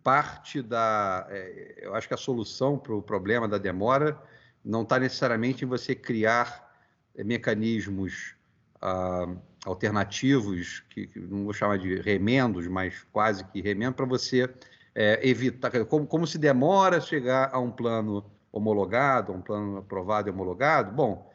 Speaker 2: parte da. É, eu acho que a solução para o problema da demora não está necessariamente em você criar é, mecanismos ah, alternativos, que, que, não vou chamar de remendos, mas quase que remendo, para você é, evitar. Como, como se demora chegar a um plano homologado, a um plano aprovado e homologado, bom,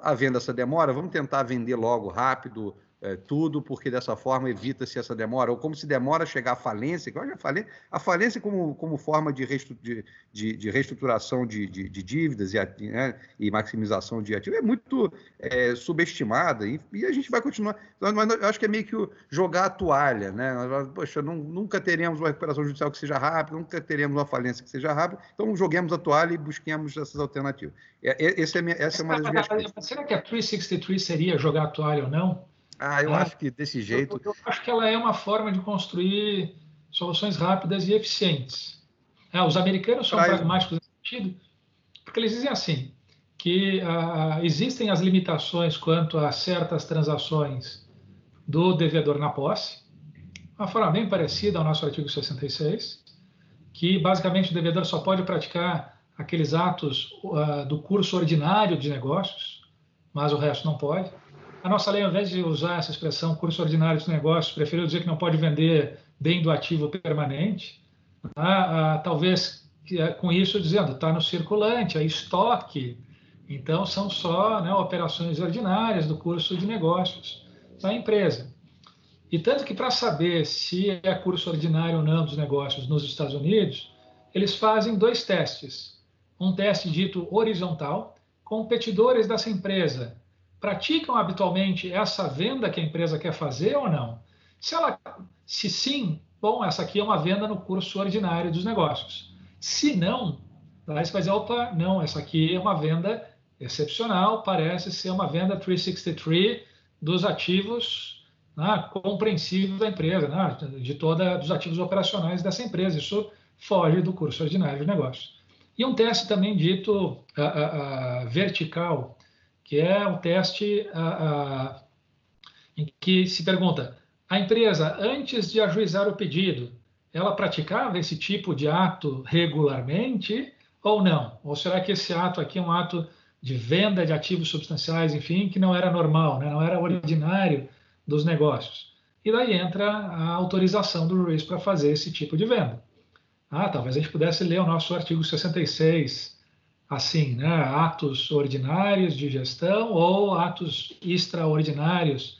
Speaker 2: havendo essa demora, vamos tentar vender logo rápido é, tudo, porque dessa forma evita-se essa demora, ou como se demora a chegar à falência, que eu já falei, a falência como, como forma de, reestru, de, de, de reestruturação de, de, de dívidas e, né, e, maximização de ativos é muito é, subestimada, e, e, a gente vai continuar, mas eu acho que é meio que jogar a toalha, né? Poxa, não, nunca teremos uma recuperação judicial que seja rápida, nunca teremos uma falência que seja rápida, então joguemos a toalha e busquemos essas alternativas. É, é essa, é minha, essa é uma das minhas
Speaker 1: Será que a 363 seria jogar a toalha ou não?
Speaker 2: Ah, eu é. acho que desse jeito.
Speaker 1: Eu, eu, acho que ela é uma forma de construir soluções rápidas e eficientes. É, os americanos são pragmáticos nesse sentido, porque eles dizem assim: que ah, existem as limitações quanto a certas transações do devedor na posse, uma forma bem parecida ao nosso artigo 66, que basicamente o devedor só pode praticar aqueles atos uh, do curso ordinário de negócios, mas o resto não pode. A nossa lei, ao invés de usar essa expressão curso ordinário de negócios, preferiu dizer que não pode vender bem do ativo permanente, ah, ah, talvez eh, com isso dizendo está no circulante, é estoque, então são só né, operações ordinárias do curso de negócios da empresa. E tanto que para saber se é curso ordinário ou não dos negócios nos Estados Unidos, eles fazem dois testes. Um teste dito horizontal, competidores dessa empresa praticam habitualmente essa venda que a empresa quer fazer ou não? Se ela, se sim, bom, essa aqui é uma venda no curso ordinário dos negócios. Se não, aí você vai dizer, opa, não, essa aqui é uma venda excepcional, parece ser uma venda 363 dos ativos né, compreensível da empresa, né, de toda dos ativos operacionais dessa empresa. Isso foge do curso ordinário de negócios. E um teste também dito vertical, que é um teste em que se pergunta: a empresa, antes de ajuizar o pedido, ela praticava esse tipo de ato regularmente ou não? Ou será que esse ato aqui é um ato de venda de ativos substanciais, enfim, que não era normal, né? não era ordinário dos negócios. E daí entra a autorização do juiz para fazer esse tipo de venda. Ah, talvez a gente pudesse ler o nosso artigo 66 assim, né? Atos ordinários de gestão ou atos extraordinários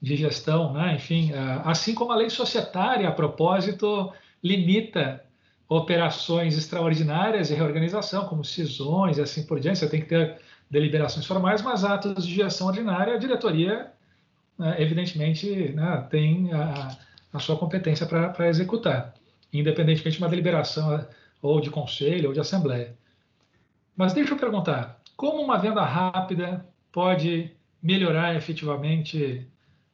Speaker 1: de gestão, né? Enfim, ah, assim como a lei societária, a propósito, limita operações extraordinárias de reorganização, como cisões e assim por diante, você tem que ter deliberações formais, mas atos de gestão ordinária, a diretoria né, evidentemente, né, tem a, a, sua competência para executar, independentemente de uma deliberação ou de conselho ou de assembleia. Mas deixa eu perguntar, como uma venda rápida pode melhorar efetivamente,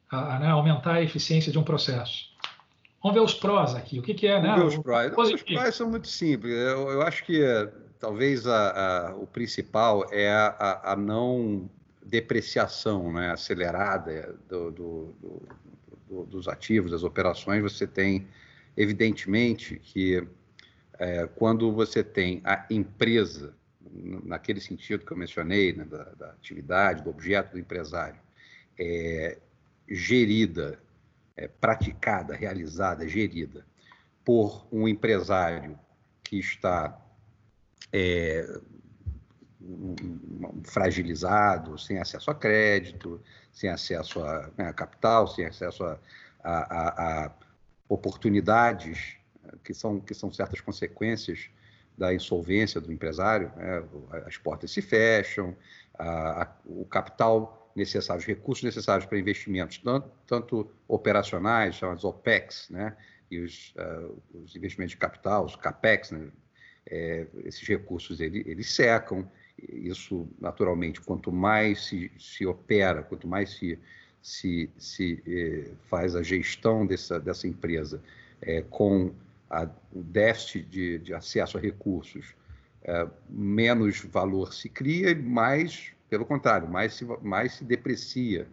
Speaker 1: a, a, né, aumentar a eficiência de um processo? Vamos ver os prós aqui. O que, que é, né?
Speaker 2: Vamos ver os prós. Os prós são muito simples. Eu, eu acho que talvez a, o principal é a, não depreciação né, acelerada do, do, do, dos ativos, das operações, você tem, evidentemente, que é, quando você tem a empresa, naquele sentido que eu mencionei, né, da, da, atividade, do objeto do empresário, é, gerida, é, praticada, realizada, gerida por um empresário que está é, fragilizado, sem acesso a crédito, sem acesso a, né, a capital, sem acesso a, a, a, oportunidades que são, que são certas consequências da insolvência do empresário, né? as portas se fecham, o capital necessário, os recursos necessários para investimentos, tanto, tanto operacionais, chamados OPEX, né? e os, uh, os, investimentos de capital, os CAPEX, né? é, esses recursos eles, eles secam, isso, naturalmente, quanto mais se, se opera, quanto mais se, se, se eh, faz a gestão dessa, dessa empresa eh, com a, o déficit de, de, acesso a recursos, eh, menos valor se cria mais, pelo contrário, mais se, mais se deprecia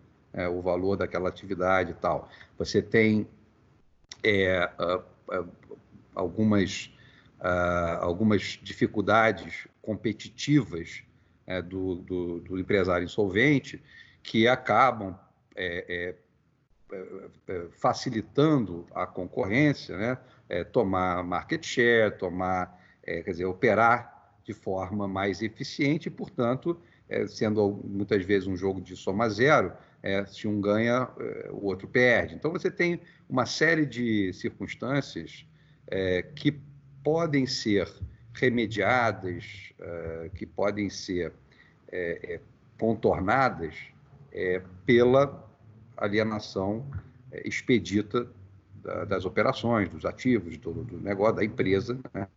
Speaker 2: o valor daquela atividade e tal. Você tem algumas, algumas dificuldades competitivas é, do, do, do, empresário insolvente que acabam é, é, é, é facilitando a concorrência, né? Tomar market share, tomar, quer dizer, operar de forma mais eficiente e, portanto, sendo muitas vezes um jogo de soma zero, se um ganha, o outro perde. Então, você tem uma série de circunstâncias que podem ser remediadas, que podem ser é, é, contornadas é, pela alienação é, expedita da, das operações, dos ativos, do, negócio, da empresa, né?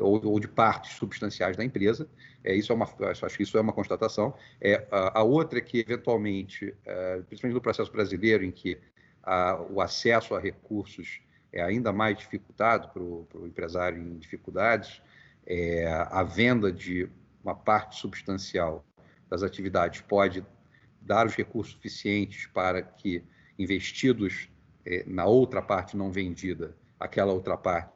Speaker 2: ou, ou, de partes substanciais da empresa. É, isso é uma, acho que isso é uma constatação. É, a, a outra é que, eventualmente, é, principalmente no processo brasileiro, em que a, o acesso a recursos é ainda mais dificultado para o empresário em dificuldades, é, a venda de uma parte substancial das atividades pode dar os recursos suficientes para que investidos na outra parte não vendida, aquela outra parte,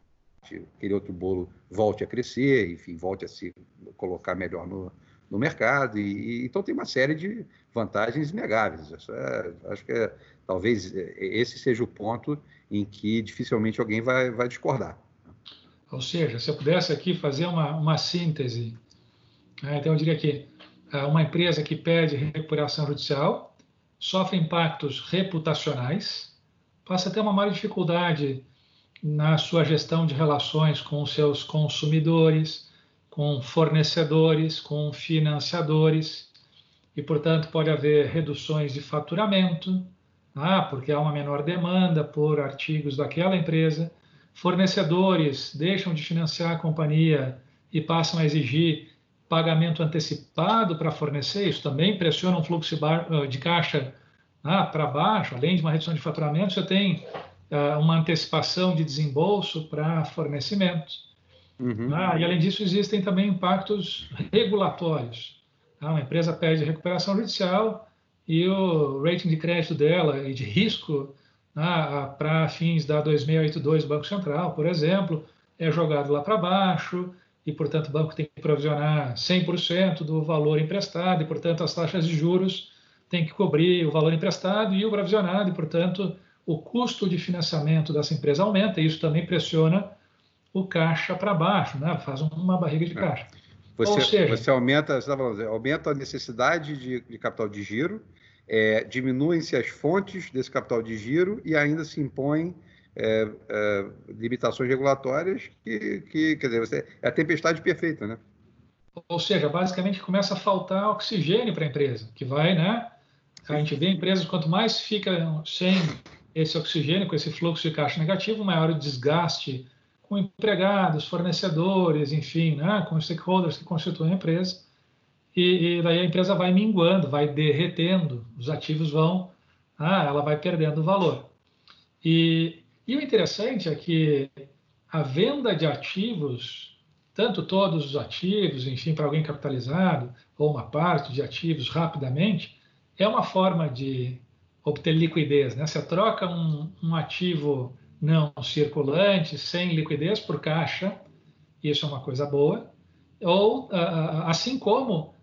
Speaker 2: aquele outro bolo volte a crescer, enfim, volte a se colocar melhor no, no mercado. E, e, então tem uma série de vantagens inegáveis. É, acho que é, talvez é, esse seja o ponto em que dificilmente alguém vai, vai discordar.
Speaker 1: Ou seja, se eu pudesse aqui fazer uma, uma síntese, né, então eu diria que é, uma empresa que pede recuperação judicial sofre impactos reputacionais, passa a ter uma maior dificuldade na sua gestão de relações com seus consumidores, com fornecedores, com financiadores, e, portanto, pode haver reduções de faturamento, ah, porque há uma menor demanda por artigos daquela empresa. Fornecedores deixam de financiar a companhia e passam a exigir pagamento antecipado para fornecer, isso também pressiona um fluxo de caixa ah, para baixo, além de uma redução de faturamento, você tem ah, uma antecipação de desembolso para fornecimento. Uhum. Ah, e além disso, existem também impactos regulatórios. Ah, uma empresa pede recuperação judicial e o rating de crédito dela e de risco ah, para fins da 2682 do Banco Central, por exemplo, é jogado lá para baixo e, portanto, o banco tem que provisionar 100% do valor emprestado e, portanto, as taxas de juros têm que cobrir o valor emprestado e o provisionado e, portanto, o custo de financiamento dessa empresa aumenta e isso também pressiona o caixa para baixo, né? faz uma barriga de é. caixa.
Speaker 2: Você, seja, você aumenta, você tá falando, aumenta a necessidade de, de capital de giro, é, diminuem-se as fontes desse capital de giro e ainda se impõem é, é, limitações regulatórias que, que, quer dizer, você, é a tempestade perfeita, né?
Speaker 1: Ou seja, basicamente começa a faltar oxigênio para a empresa, que vai, né? A gente vê empresas, quanto mais fica sem esse oxigênio, com esse fluxo de caixa negativo, maior o desgaste com empregados, fornecedores, enfim, né, com stakeholders que constituem a empresa. E, e daí a empresa vai minguando, vai derretendo, os ativos vão, ah, ela vai perdendo valor. E, e o interessante é que a venda de ativos, tanto todos os ativos, enfim, para alguém capitalizado, ou uma parte de ativos rapidamente, é uma forma de obter liquidez. Né? Você troca um, um ativo não circulante, sem liquidez por caixa, isso é uma coisa boa. Ou, assim como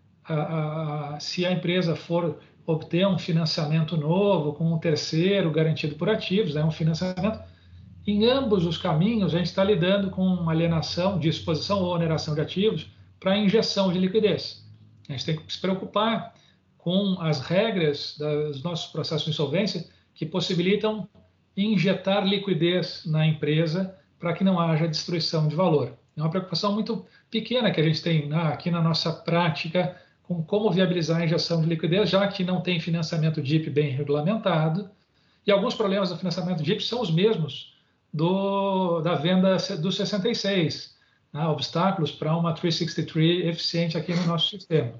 Speaker 1: se a empresa for obter um financiamento novo com um terceiro garantido por ativos, é um financiamento. Em ambos os caminhos, a gente está lidando com alienação de exposição ou oneração de ativos para injeção de liquidez. A gente tem que se preocupar com as regras dos nossos processos de insolvência que possibilitam injetar liquidez na empresa para que não haja destruição de valor. É uma preocupação muito pequena que a gente tem né, aqui na nossa prática com como viabilizar a injeção de liquidez, já que não tem financiamento DIP bem regulamentado. E alguns problemas do financiamento DIP são os mesmos do, da venda do 66, né, obstáculos para uma 363 eficiente aqui no nosso sistema.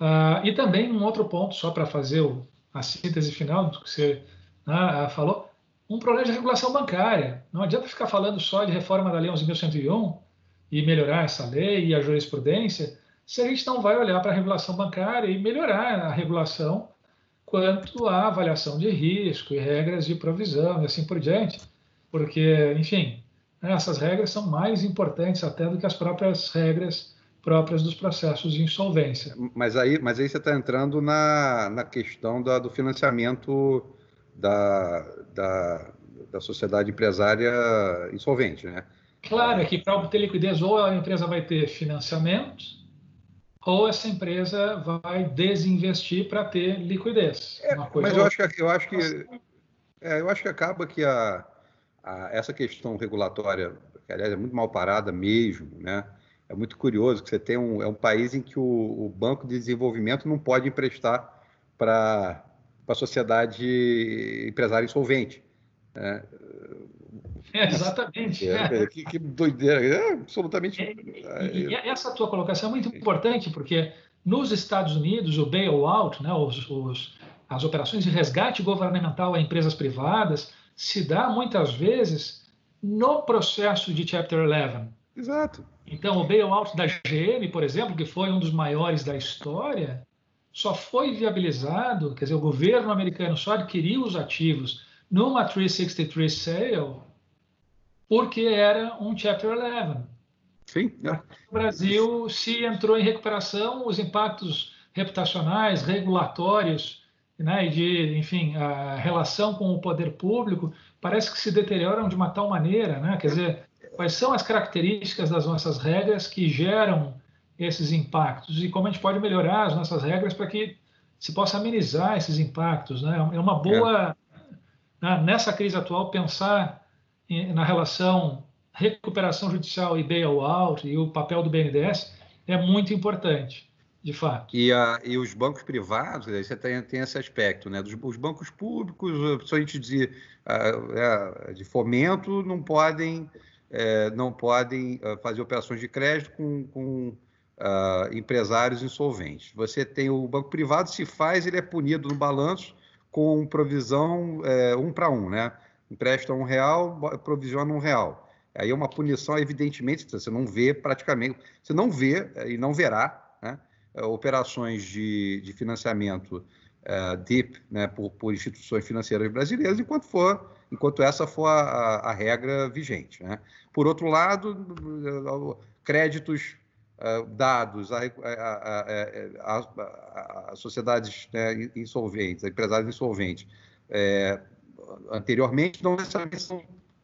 Speaker 1: Uh, e também um outro ponto, só para fazer o, a síntese final do que você né, falou, um problema de regulação bancária. Não adianta ficar falando só de reforma da Lei 11.101 e melhorar essa lei e a jurisprudência, se a gente não vai olhar para a regulação bancária e melhorar a regulação quanto à avaliação de risco e regras de provisão e assim por diante, porque, enfim, essas regras são mais importantes até do que as próprias regras próprias dos processos de insolvência.
Speaker 2: Mas aí, mas aí você está entrando na, na questão da, do financiamento da, da, da sociedade empresária insolvente, né?
Speaker 1: Claro, é que para obter liquidez ou a empresa vai ter financiamento ou essa empresa vai desinvestir para ter liquidez.
Speaker 2: É, mas eu acho que eu acho que é, eu acho que acaba que a, a, essa questão regulatória, que aliás é muito mal parada mesmo, né? É muito curioso que você tem um, é um país em que o, o Banco de Desenvolvimento não pode emprestar para a sociedade empresária insolvente.
Speaker 1: Né? É, exatamente.
Speaker 2: É, que, que, doideira, é absolutamente. É,
Speaker 1: e, e, essa tua colocação é muito importante, porque nos Estados Unidos, o bailout, né, os, os, as operações de resgate governamental a empresas privadas, se dá muitas vezes no processo de Chapter 11.
Speaker 2: Exato.
Speaker 1: Então, o bailout da GM, por exemplo, que foi um dos maiores da história, só foi viabilizado, quer dizer, o governo americano só adquiriu os ativos numa 363 sale porque era um Chapter 11.
Speaker 2: Sim.
Speaker 1: É. No Brasil, se entrou em recuperação, os impactos reputacionais, regulatórios, né, de, enfim, a relação com o poder público parece que se deterioram de uma tal maneira, né? Quer dizer, quais são as características das nossas regras que geram esses impactos e como a gente pode melhorar as nossas regras para que se possa amenizar esses impactos, né? É uma boa é. Né, nessa crise atual pensar na relação recuperação judicial e bailout e o papel do BNDES é muito importante de fato.
Speaker 2: E, a, e os bancos privados, aí você tem, tem esse aspecto, né? Dos, os bancos públicos, principalmente de, uh, de fomento, não podem, uh, não podem uh, fazer operações de crédito com, com uh, empresários insolventes. Você tem o banco privado, se faz, ele é punido no balanço com provisão um para um, né? Empresta um real, provisiona um real. Aí é uma punição, evidentemente, você não vê praticamente, você não vê e não verá eh, operações de, de financiamento uh, DIP né, por, por, instituições financeiras brasileiras, enquanto, for, enquanto essa for a, a regra vigente. Né? Por outro lado, créditos uh, dados a, a, a, a sociedades né, insolventes, a empresários insolventes, é, anteriormente não necessariamente são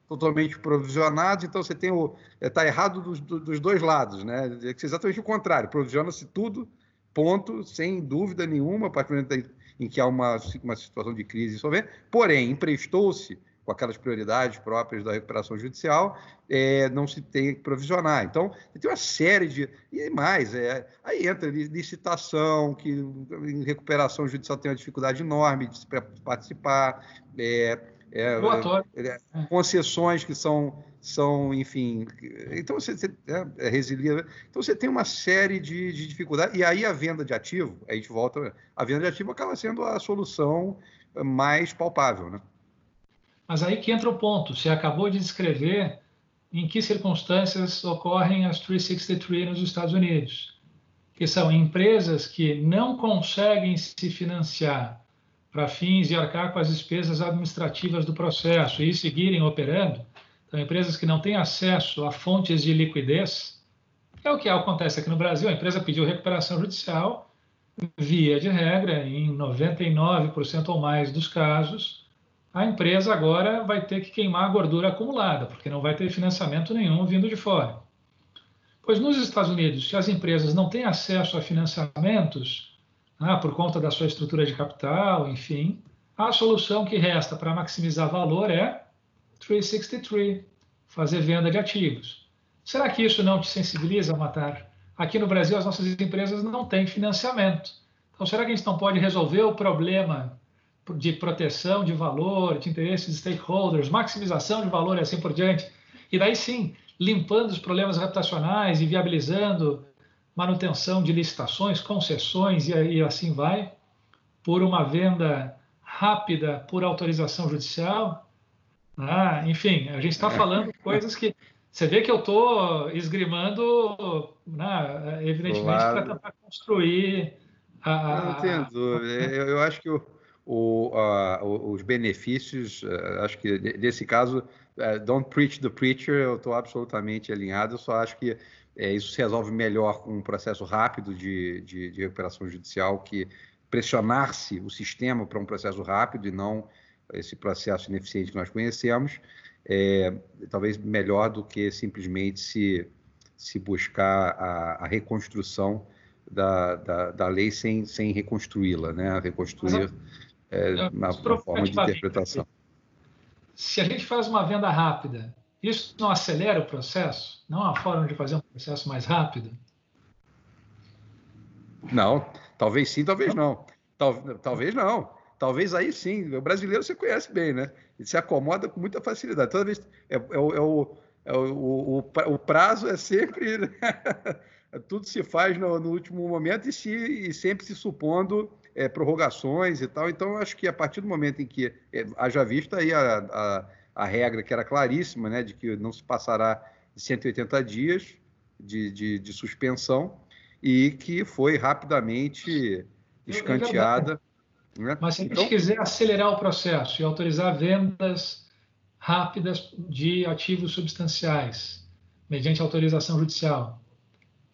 Speaker 2: totalmente provisionados, então você tem o. Está errado dos, dos, dois lados, né? É exatamente o contrário, provisiona-se tudo, ponto, sem dúvida nenhuma, a partir do momento em que há uma, uma situação de crise insolvente, porém, emprestou-se com aquelas prioridades próprias da recuperação judicial, é, não se tem que provisionar. Então, tem uma série de. E mais, é, aí entra licitação, que em recuperação judicial tem uma dificuldade enorme de participar. É, é, é, concessões que são, são enfim. Então você, você é, é resilia. Então você tem uma série de, de dificuldades. E aí a venda de ativo, a gente volta. A venda de ativo acaba sendo a solução mais palpável. Né?
Speaker 1: Mas aí que entra o ponto. Você acabou de descrever em que circunstâncias ocorrem as 363 nos Estados Unidos, que são empresas que não conseguem se financiar para fins de arcar com as despesas administrativas do processo e seguirem operando, então, empresas que não têm acesso a fontes de liquidez, é o que acontece aqui no Brasil. A empresa pediu recuperação judicial, via de regra, em 99% ou mais dos casos, a empresa agora vai ter que queimar a gordura acumulada, porque não vai ter financiamento nenhum vindo de fora. Pois nos Estados Unidos, se as empresas não têm acesso a financiamentos, ah, por conta da sua estrutura de capital, enfim, a solução que resta para maximizar valor é 363, fazer venda de ativos. Será que isso não te sensibiliza matar? Aqui no Brasil, as nossas empresas não têm financiamento. Então, será que a gente não pode resolver o problema de proteção de valor, de interesses de stakeholders, maximização de valor e assim por diante? E daí sim, limpando os problemas reputacionais e viabilizando manutenção de licitações, concessões e, e assim vai, por uma venda rápida por autorização judicial. Ah, enfim, a gente está falando coisas que você vê que eu estou esgrimando, né, evidentemente, claro. para tentar construir.
Speaker 2: A, Não tenho dúvida. Eu, eu acho que o, o, a, os benefícios, eh, acho que nesse caso, eh, don't preach the preacher, eu estou absolutamente alinhado. Eu só acho que é, isso se resolve melhor com um processo rápido de, de, de recuperação judicial que pressionar-se o sistema para um processo rápido e não esse processo ineficiente que nós conhecemos, é, talvez melhor do que simplesmente se, se buscar a, a reconstrução da, da, da, lei sem, sem reconstruí-la, né? reconstruir é, uma, uma forma de interpretação.
Speaker 1: Se a gente faz uma venda rápida isso não acelera o processo? Não há forma de fazer um processo mais rápido?
Speaker 2: Não, talvez sim, talvez não. Tal, talvez não. Talvez aí sim. O brasileiro você conhece bem, né? Ele se acomoda com muita facilidade. Toda vez é, é, é, o, é o, o, o, prazo é sempre né? tudo se faz no, no, último momento e, se, e sempre se supondo é, prorrogações e tal. Então, acho que a partir do momento em que é, haja visto aí a, a a regra que era claríssima, né, de que não se passará de 180 dias, de, de, de suspensão e que foi rapidamente é escanteada.
Speaker 1: né? Mas se a gente então, quiser acelerar o processo e autorizar vendas rápidas de ativos substanciais, mediante autorização judicial,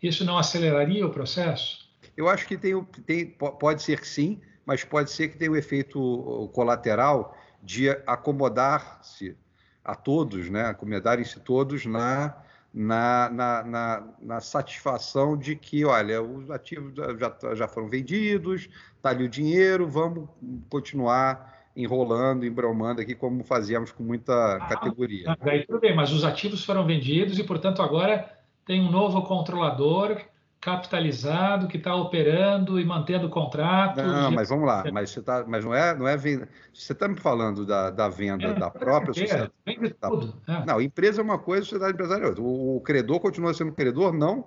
Speaker 1: isso não aceleraria o processo?
Speaker 2: Eu acho que tem, tem, pode ser que sim, mas pode ser que tenha o um efeito colateral de acomodar-se a todos, né? acomodarem-se todos na, na, na, na, na, satisfação de que, olha, os ativos já, já foram vendidos, está ali o dinheiro, vamos continuar enrolando, embromando aqui como fazíamos com muita ah, categoria.
Speaker 1: Daí tudo bem, mas os ativos foram vendidos e, portanto, agora tem um novo controlador capitalizado que está operando e mantendo contratos.
Speaker 2: Não, mas vamos lá, mas você tá, mas não é, não é venda. Você está me falando da, da venda é, da própria sociedade? Vende da, tudo. É. Não, empresa é uma coisa, sociedade empresarial é outra. O, o credor continua sendo credor, não,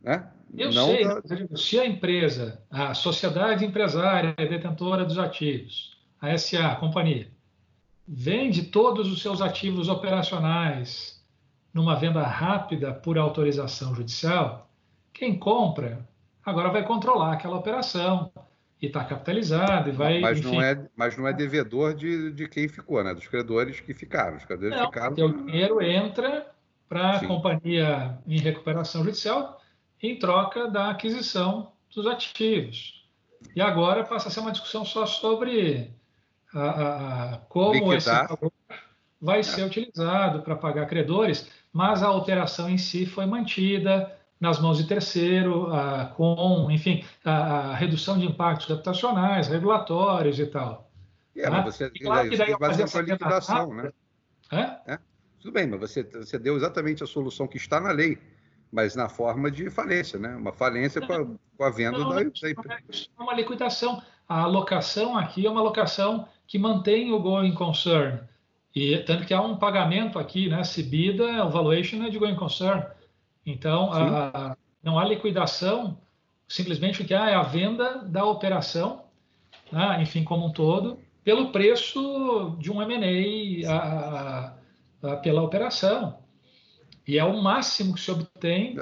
Speaker 2: né?
Speaker 1: Eu
Speaker 2: não
Speaker 1: sei, da... se a empresa, a sociedade empresária é detentora dos ativos, a SA, a companhia, vende todos os seus ativos operacionais numa venda rápida por autorização judicial, quem compra agora vai controlar aquela operação e está capitalizado e vai.
Speaker 2: Mas enfim... não é, mas não é devedor de, de quem ficou, né? Dos credores que ficaram. Os credores
Speaker 1: não,
Speaker 2: ficaram.
Speaker 1: O dinheiro entra para a companhia em recuperação judicial em troca da aquisição dos ativos. E agora passa a ser uma discussão só sobre a, a, a como Liquidar. esse valor vai é. ser utilizado para pagar credores, mas a operação em si foi mantida nas mãos de terceiro, ah, com, enfim, a, a, redução de impactos reputacionais, regulatórios e tal.
Speaker 2: É, tá? mas você, e claro que daí fazer essa liquidação, né? É? Tudo bem, mas você, você deu exatamente a solução que está na lei, mas na forma de falência, né? Uma falência não, com, a, com a venda não, da,
Speaker 1: da Isso é uma liquidação. A alocação aqui é uma alocação que mantém o going concern. E tanto que há um pagamento aqui, né? Cibida, o valuation é de going concern. Então, a, não há liquidação, simplesmente o que há é a venda da operação, né, enfim, como um todo, pelo preço de um M&A pela operação. E é o máximo que se obtém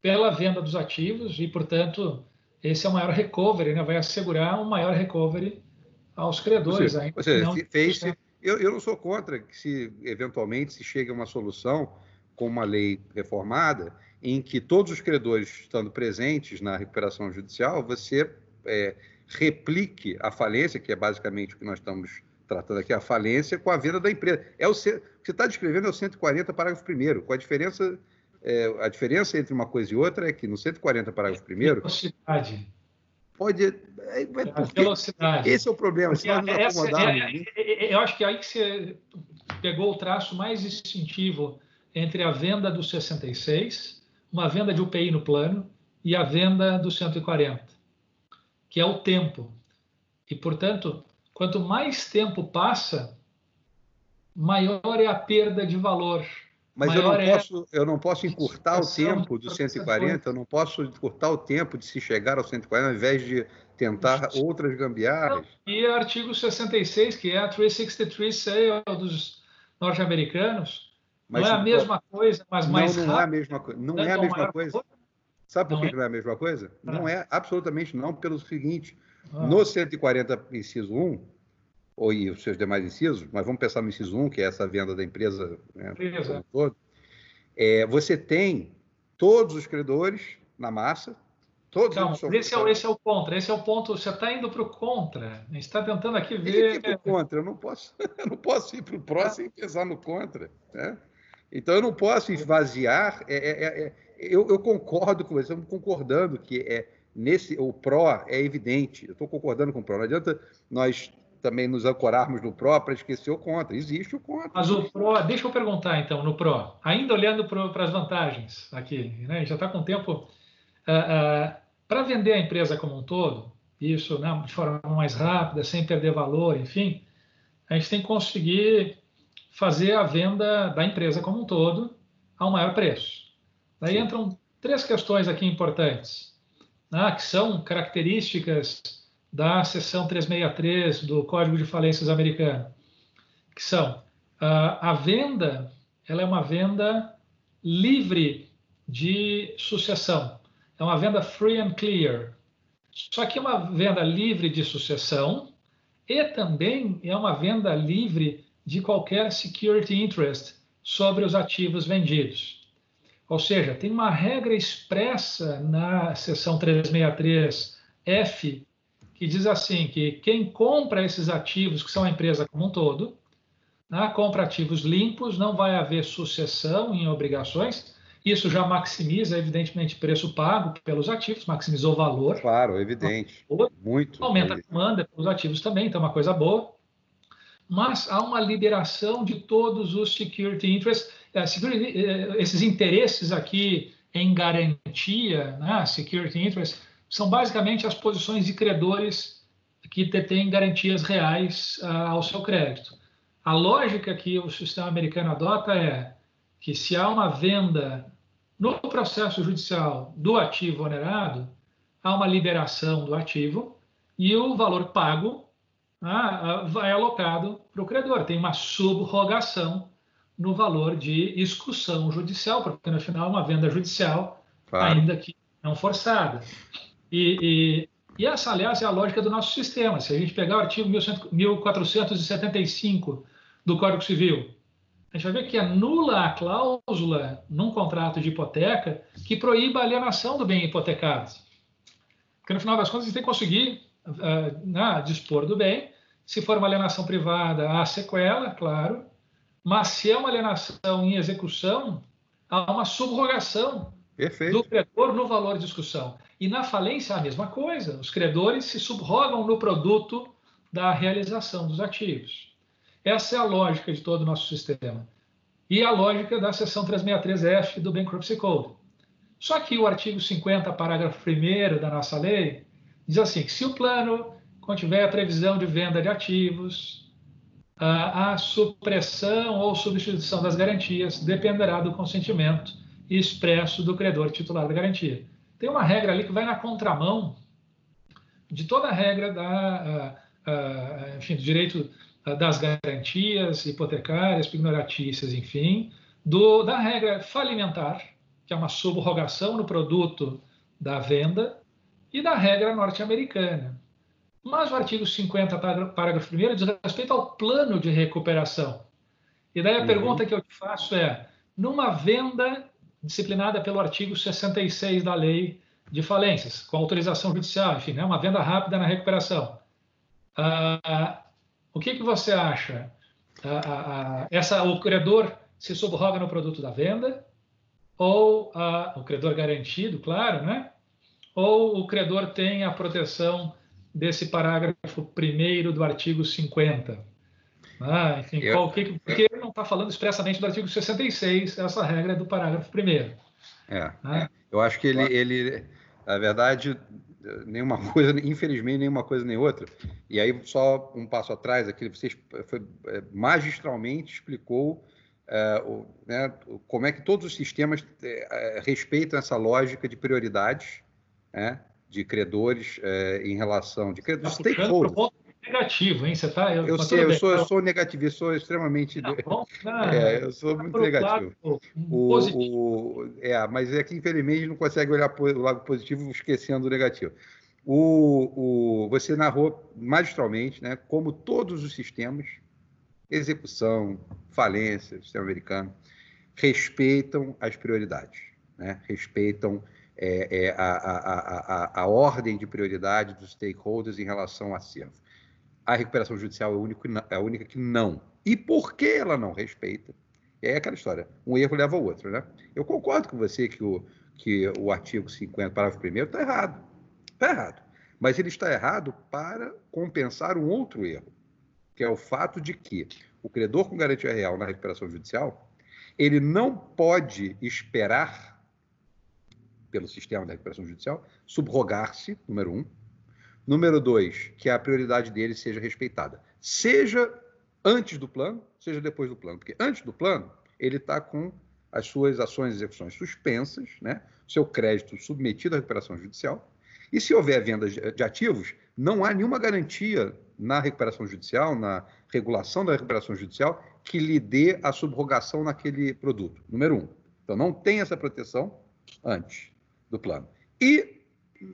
Speaker 1: pela venda dos ativos e, portanto, esse é o maior recovery, né? vai assegurar um maior recovery aos credores.
Speaker 2: Você, você não... fez, eu, eu não sou contra que se eventualmente se chegue a uma solução com uma lei reformada, em que todos os credores estando presentes na recuperação judicial, você é, replique a falência, que é basicamente o que nós estamos tratando aqui, a falência com a venda da empresa. É o, você está descrevendo é o 140, parágrafo 1 com a diferença é, a diferença entre uma coisa e outra é que no 140, parágrafo 1
Speaker 1: velocidade.
Speaker 2: Pode. É, é velocidade. Esse é o problema. Se nós nos
Speaker 1: acomodarmos. É, é, é, eu acho que aí que você pegou o traço mais distintivo entre a venda do 66, uma venda de UPI no plano, e a venda do 140, que é o tempo. E, portanto, quanto mais tempo passa, maior é a perda de valor.
Speaker 2: Mas eu não, é posso, eu não posso encurtar o tempo do 140, eu não posso encurtar o tempo de se chegar ao 140, ao invés de tentar outras gambiarras.
Speaker 1: E o artigo 66, que é a 363 sale dos norte-americanos, mas, não é a mesma coisa, mas mais
Speaker 2: não, não rápido. é a mesma coisa. Não é a mesma coisa. Sabe por não que é? não é a mesma coisa? Ah. Não é, absolutamente não, pelo seguinte: ah. no 140, inciso 1, ou e os seus demais incisos, mas vamos pensar no inciso 1, que é essa venda da empresa né, todo, é, você tem todos os credores na massa, Todos
Speaker 1: não, esse, é, esse é o contra, esse é o ponto. Você está indo para o contra. A gente está tentando aqui ver.
Speaker 2: Contra, eu não posso, eu não posso ir para o pró sem pensar no contra. Né? Então, eu não posso esvaziar. É, é, é, é eu, eu, concordo com você, estamos concordando que é nesse o pró é evidente. Eu estou concordando com o pró. Não adianta nós também nos ancorarmos no pró para esquecer o contra. Existe o contra.
Speaker 1: Mas o pró, deixa eu perguntar então no pró, ainda olhando para as vantagens aqui, né? já está com tempo. Uh, uh, para vender a empresa como um todo, isso né, de forma mais rápida, sem perder valor, enfim, a gente tem que conseguir fazer a venda da empresa como um todo a um maior preço. Daí entram três questões aqui importantes, né, que são características da seção 363 do Código de Falências americano, que são a venda, ela é uma venda livre de sucessão. É uma venda free and clear. Só que é uma venda livre de sucessão e também é uma venda livre de qualquer security interest sobre os ativos vendidos. Ou seja, tem uma regra expressa na seção 363F que diz assim que quem compra esses ativos, que são a empresa como um todo, né, compra ativos limpos, não vai haver sucessão em obrigações. Isso já maximiza, evidentemente, preço pago pelos ativos, maximizou o valor.
Speaker 2: Claro, evidente. Muito.
Speaker 1: Aumenta a demanda pelos ativos também, então é uma coisa boa. Mas há uma liberação de todos os security interests, é, eh, esses interesses aqui em garantia, né, security interests, são basicamente as posições de credores que detêm garantias reais uh, ao seu crédito. A lógica que o sistema americano adota é que se há uma venda no processo judicial do ativo onerado, há uma liberação do ativo e o valor pago ah, vai alocado para o credor. Tem uma subrogação no valor de execução judicial, porque no final é uma venda judicial, claro. ainda que não forçada. E, e, e, essa, aliás, é a lógica do nosso sistema. Se a gente pegar o artigo 1475 do Código Civil, a gente vai ver que é nula a cláusula num contrato de hipoteca que proíba a alienação do bem hipotecado. Porque, no final das contas, a gente tem que conseguir uh, né, dispor do bem. Se for uma alienação privada, há sequela, claro. Mas se é uma alienação em execução, há uma subrogação Perfeito. do credor no valor de discussão. E na falência, a mesma coisa. Os credores se subrogam no produto da realização dos ativos. Essa é a lógica de todo o nosso sistema. E a lógica da seção 363F do Bankruptcy Code. Só que o artigo 50, parágrafo 1 da nossa lei, diz assim: que se o plano contiver a previsão de venda de ativos, a supressão ou substituição das garantias dependerá do consentimento expresso do credor titular da garantia. Tem uma regra ali que vai na contramão de toda a regra da, enfim, do direito das garantias hipotecárias, pignoratícias, enfim, do, da regra falimentar, que é uma subrogação no produto da venda, e da regra norte-americana. Mas o artigo 50, parágrafo 1 diz respeito ao plano de recuperação. E daí a uhum. pergunta que eu te faço é: numa venda disciplinada pelo artigo 66 da lei de falências, com autorização judicial, enfim, né, uma venda rápida na recuperação. Ah, o que, que você acha? Ah, ah, essa, o credor se subroga no produto da venda, ou o credor garantido, claro, né? ou o credor tem a proteção desse parágrafo primeiro do artigo 50? Ah, enfim, eu, qual, que, porque ele não está falando expressamente do artigo 66, essa regra é do parágrafo primeiro.
Speaker 2: É, né? eu acho que ele, ele, na verdade, nenhuma coisa, infelizmente, nenhuma coisa nem outra. E aí, só um passo atrás, aqui, você foi, é, magistralmente explicou é, o, né, como é que todos os sistemas é, respeitam essa lógica de prioridades né, de credores é, em relação de credores
Speaker 1: tá stakeholders. Negativo, hein? Você tá?
Speaker 2: Eu, eu sei, eu sou, eu sou negativo, eu sou extremamente. Tá bom, tá, é, eu sou tá muito negativo. Lado, o, o, é, mas é que infelizmente não consegue olhar o lado positivo esquecendo o negativo. O, o, você narrou magistralmente, né, como todos os sistemas, execução, falência, sistema americano, respeitam as prioridades, né, respeitam é, é, a, a, a, a, ordem de prioridade dos stakeholders em relação ao acervo a recuperação judicial é, é a única que não. E por que ela não respeita? É aquela história, um erro leva ao outro, né? Eu concordo com você que o, que o artigo 50, parágrafo 1 está errado. Está errado. Mas ele está errado para compensar um outro erro, que é o fato de que o credor com garantia real na recuperação judicial, ele não pode esperar, pelo sistema da recuperação judicial, subrogar-se, número um, Número dois, que a prioridade dele seja respeitada. Seja antes do plano, seja depois do plano. Porque antes do plano, ele está com as suas ações e execuções suspensas, né? seu crédito submetido à recuperação judicial. E se houver venda de ativos, não há nenhuma garantia na recuperação judicial, na regulação da recuperação judicial, que lhe dê a subrogação naquele produto. Número um. Então, não tem essa proteção antes do plano. E,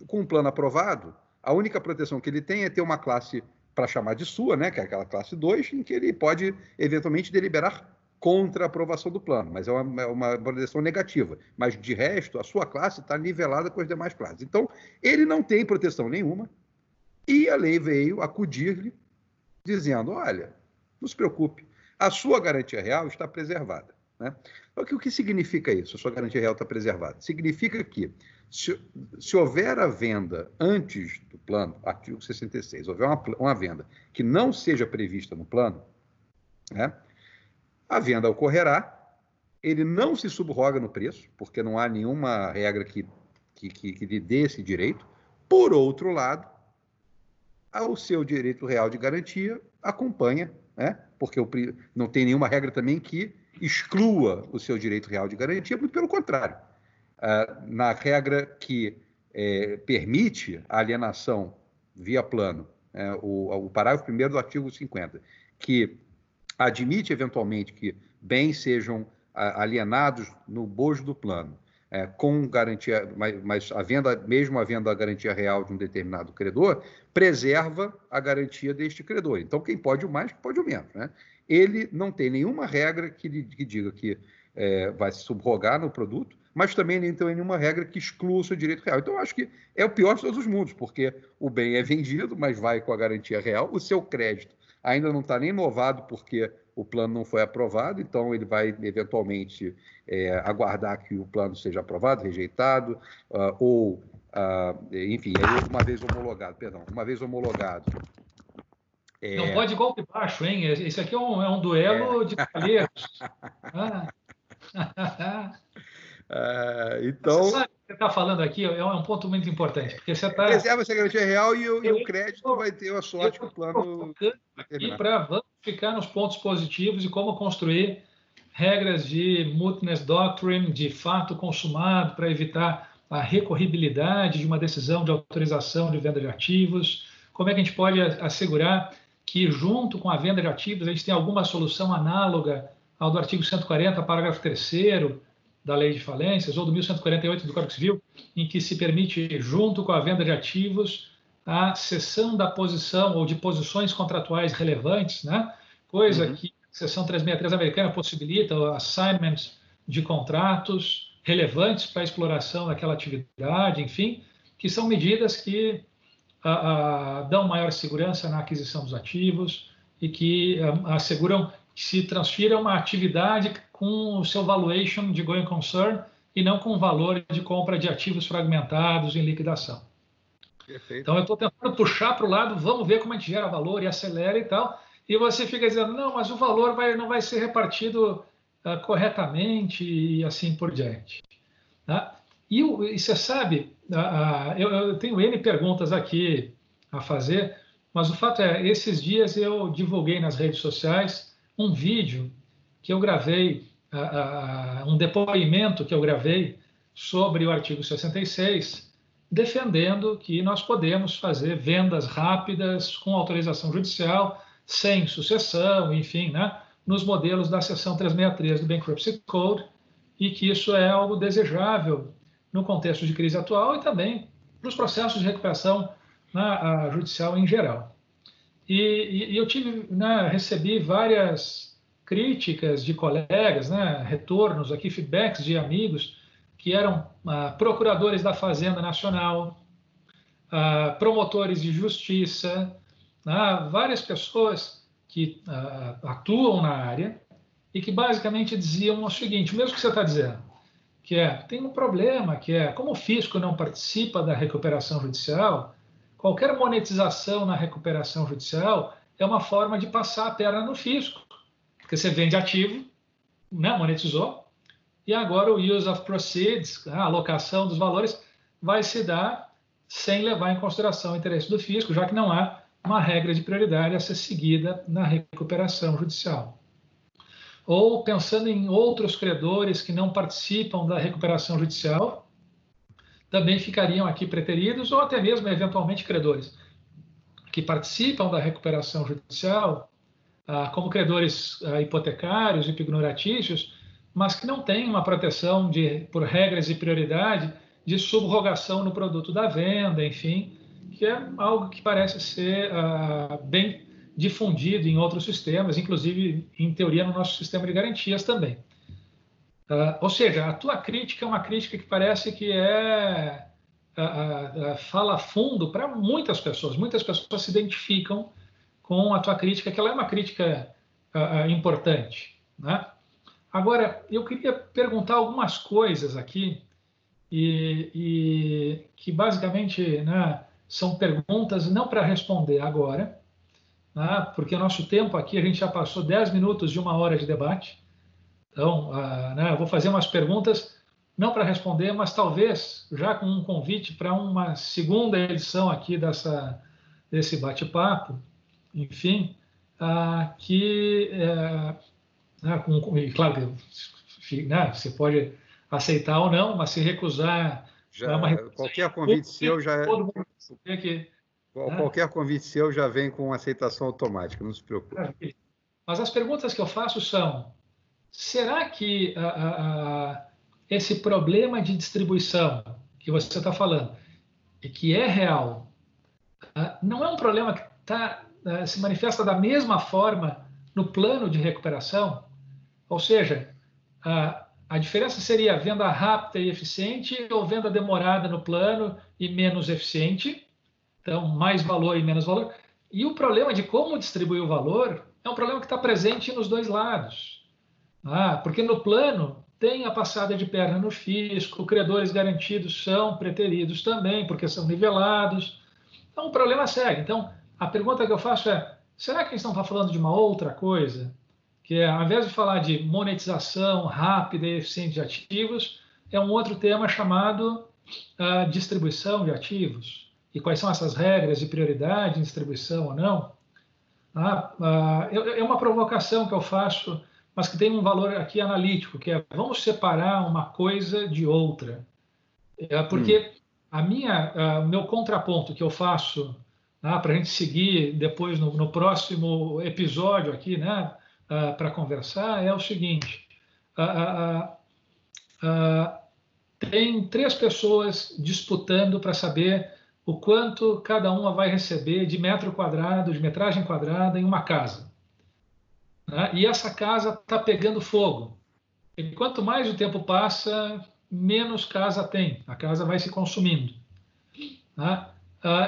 Speaker 2: com o plano aprovado, a única proteção que ele tem é ter uma classe para chamar de sua, né, que é aquela classe 2, em que ele pode eventualmente deliberar contra a aprovação do plano, mas é uma, é uma proteção negativa. Mas, de resto, a sua classe está nivelada com as demais classes. Então, ele não tem proteção nenhuma e a lei veio acudir-lhe dizendo, olha, não se preocupe, a sua garantia real está preservada. Né? Então, o que significa isso? A sua garantia real está preservada. Significa que, se, se houver a venda antes do plano, artigo 66, houver uma, uma venda que não seja prevista no plano, né? a venda ocorrerá, ele não se subroga no preço, porque não há nenhuma regra que, que, que, que lhe dê esse direito. Por outro lado, o seu direito real de garantia acompanha, né? porque não tem nenhuma regra também que exclua o seu direito real de garantia, muito pelo contrário. Ah, na regra que é, permite a alienação via plano, é, o, o parágrafo 1 do artigo 50, que admite eventualmente que bens sejam alienados no bojo do plano, é, com garantia, mas, mas a venda, mesmo havendo a garantia real de um determinado credor, preserva a garantia deste credor. Então, quem pode o mais, pode o menos. Né? Ele não tem nenhuma regra que, que diga que é, vai se subrogar no produto, mas também não tem nenhuma regra que exclua o seu direito real. Então, eu acho que é o pior de todos os mundos, porque o bem é vendido, mas vai com a garantia real, o seu crédito ainda não está nem novado porque o plano não foi aprovado, então ele vai eventualmente é, aguardar que o plano seja aprovado, rejeitado, uh, ou, uh, enfim, uma vez homologado, perdão, uma vez homologado.
Speaker 1: É... Não pode golpe baixo, hein? Esse aqui é um, é um duelo é. de calheiros.
Speaker 2: ah. Uh, então. Você sabe o
Speaker 1: que você está falando aqui é um ponto muito importante, porque você está.
Speaker 2: Reserva essa garantia real e o, e o crédito vai ter a sorte que o plano.
Speaker 1: E para vamos ficar nos pontos positivos e como construir regras de mootness doctrine, de fato consumado, para evitar a recorribilidade de uma decisão de autorização de venda de ativos. Como é que a gente pode assegurar que, junto com a venda de ativos, a gente tem alguma solução análoga ao do artigo 140, parágrafo 3 da Lei de Falências, ou do 1148 do Código Civil, em que se permite, junto com a venda de ativos, a cessão da posição ou de posições contratuais relevantes, né? coisa uhum. que a seção 363 americana possibilita, o assignment de contratos relevantes para a exploração daquela atividade, enfim, que são medidas que a, a, dão maior segurança na aquisição dos ativos e que a, asseguram que se transfira uma atividade com o seu valuation de going concern e não com o valor de compra de ativos fragmentados em liquidação. Perfeito. Então, eu estou tentando puxar para o lado, vamos ver como a gente gera valor e acelera e tal, e você fica dizendo, não, mas o valor vai, não vai ser repartido uh, corretamente e assim por diante. Tá? E, e, você sabe, uh, uh, eu, eu tenho N perguntas aqui a fazer, mas o fato é, esses dias eu divulguei nas redes sociais um vídeo que eu gravei, uh, um depoimento que eu gravei sobre o artigo 66, defendendo que nós podemos fazer vendas rápidas com autorização judicial, sem sucessão, enfim, né, nos modelos da seção 363 do Bankruptcy Code, e que isso é algo desejável no contexto de crise atual e também nos processos de recuperação né, judicial em geral. E, e eu tive, né, recebi várias críticas de colegas, né, retornos aqui, feedbacks de amigos que eram ah, procuradores da Fazenda Nacional, ah, promotores de justiça, ah, várias pessoas que ah, atuam na área e que basicamente diziam o seguinte: mesmo que você está dizendo, que é tem um problema que é como o fisco não participa da recuperação judicial, qualquer monetização na recuperação judicial é uma forma de passar a perna no fisco, porque você vende ativo, né, monetizou, e agora o use of proceeds, a alocação dos valores, vai se dar sem levar em consideração o interesse do fisco, já que não há uma regra de prioridade a ser seguida na recuperação judicial. Ou pensando em outros credores que não participam da recuperação judicial, também ficariam aqui preteridos, ou até mesmo, eventualmente, credores que participam da recuperação judicial, ah, como credores ah, hipotecários e pignoratícios, mas que não tem uma proteção de, por regras e prioridade de subrogação no produto da venda, enfim, que é algo que parece ser uh, bem difundido em outros sistemas, inclusive, em teoria, no nosso sistema de garantias também. Uh, ou seja, a tua crítica é uma crítica que parece que é uh, fala fundo para muitas pessoas. Muitas pessoas se identificam com a tua crítica, que ela é uma crítica importante. Né? Agora, eu queria perguntar algumas coisas aqui e, e que basicamente né, são perguntas não para responder agora, né, porque o nosso tempo aqui, a gente já passou 10 minutos de uma hora de debate. Então, uh, né, eu vou fazer umas perguntas, não para responder, mas talvez já com um convite para uma segunda edição aqui dessa, desse bate-papo, enfim, uh, que, uh, com, claro, né, você pode aceitar ou não, mas se recusar.
Speaker 2: Já, é qualquer convite seu já. Todo mundo que, né? Qualquer convite seu já vem com aceitação automática, não se preocupe.
Speaker 1: Mas as perguntas que eu faço são: será que esse problema de distribuição que você está falando, e que é real, não é um problema que tá, se manifesta da mesma forma no plano de recuperação? Ou seja, a diferença seria venda rápida e eficiente ou venda demorada no plano e menos eficiente. Então, mais valor e menos valor. E o problema de como distribuir o valor é um problema que está presente nos dois lados. Ah, porque no plano tem a passada de perna no fisco, credores garantidos são preteridos também, porque são nivelados. Então, o problema segue. Então, a pergunta que eu faço é: será que eles estão falando de uma outra coisa? que é, ao invés de falar de monetização rápida e eficiente de ativos, é um outro tema chamado uh, distribuição de ativos. E quais são essas regras de prioridade em distribuição ou não? Ah, uh, é uma provocação que eu faço, mas que tem um valor aqui analítico, que é vamos separar uma coisa de outra. É, porque hum. a minha, uh, o meu contraponto que eu faço ah, para a gente seguir depois no, no próximo episódio aqui, né? uh, para conversar é o seguinte: uh, uh, tem três pessoas disputando para saber o quanto cada uma vai receber de metro quadrado, de metragem quadrada em uma casa. Né? E essa casa está pegando fogo. E quanto mais o tempo passa, menos casa tem. A casa vai se consumindo. Né?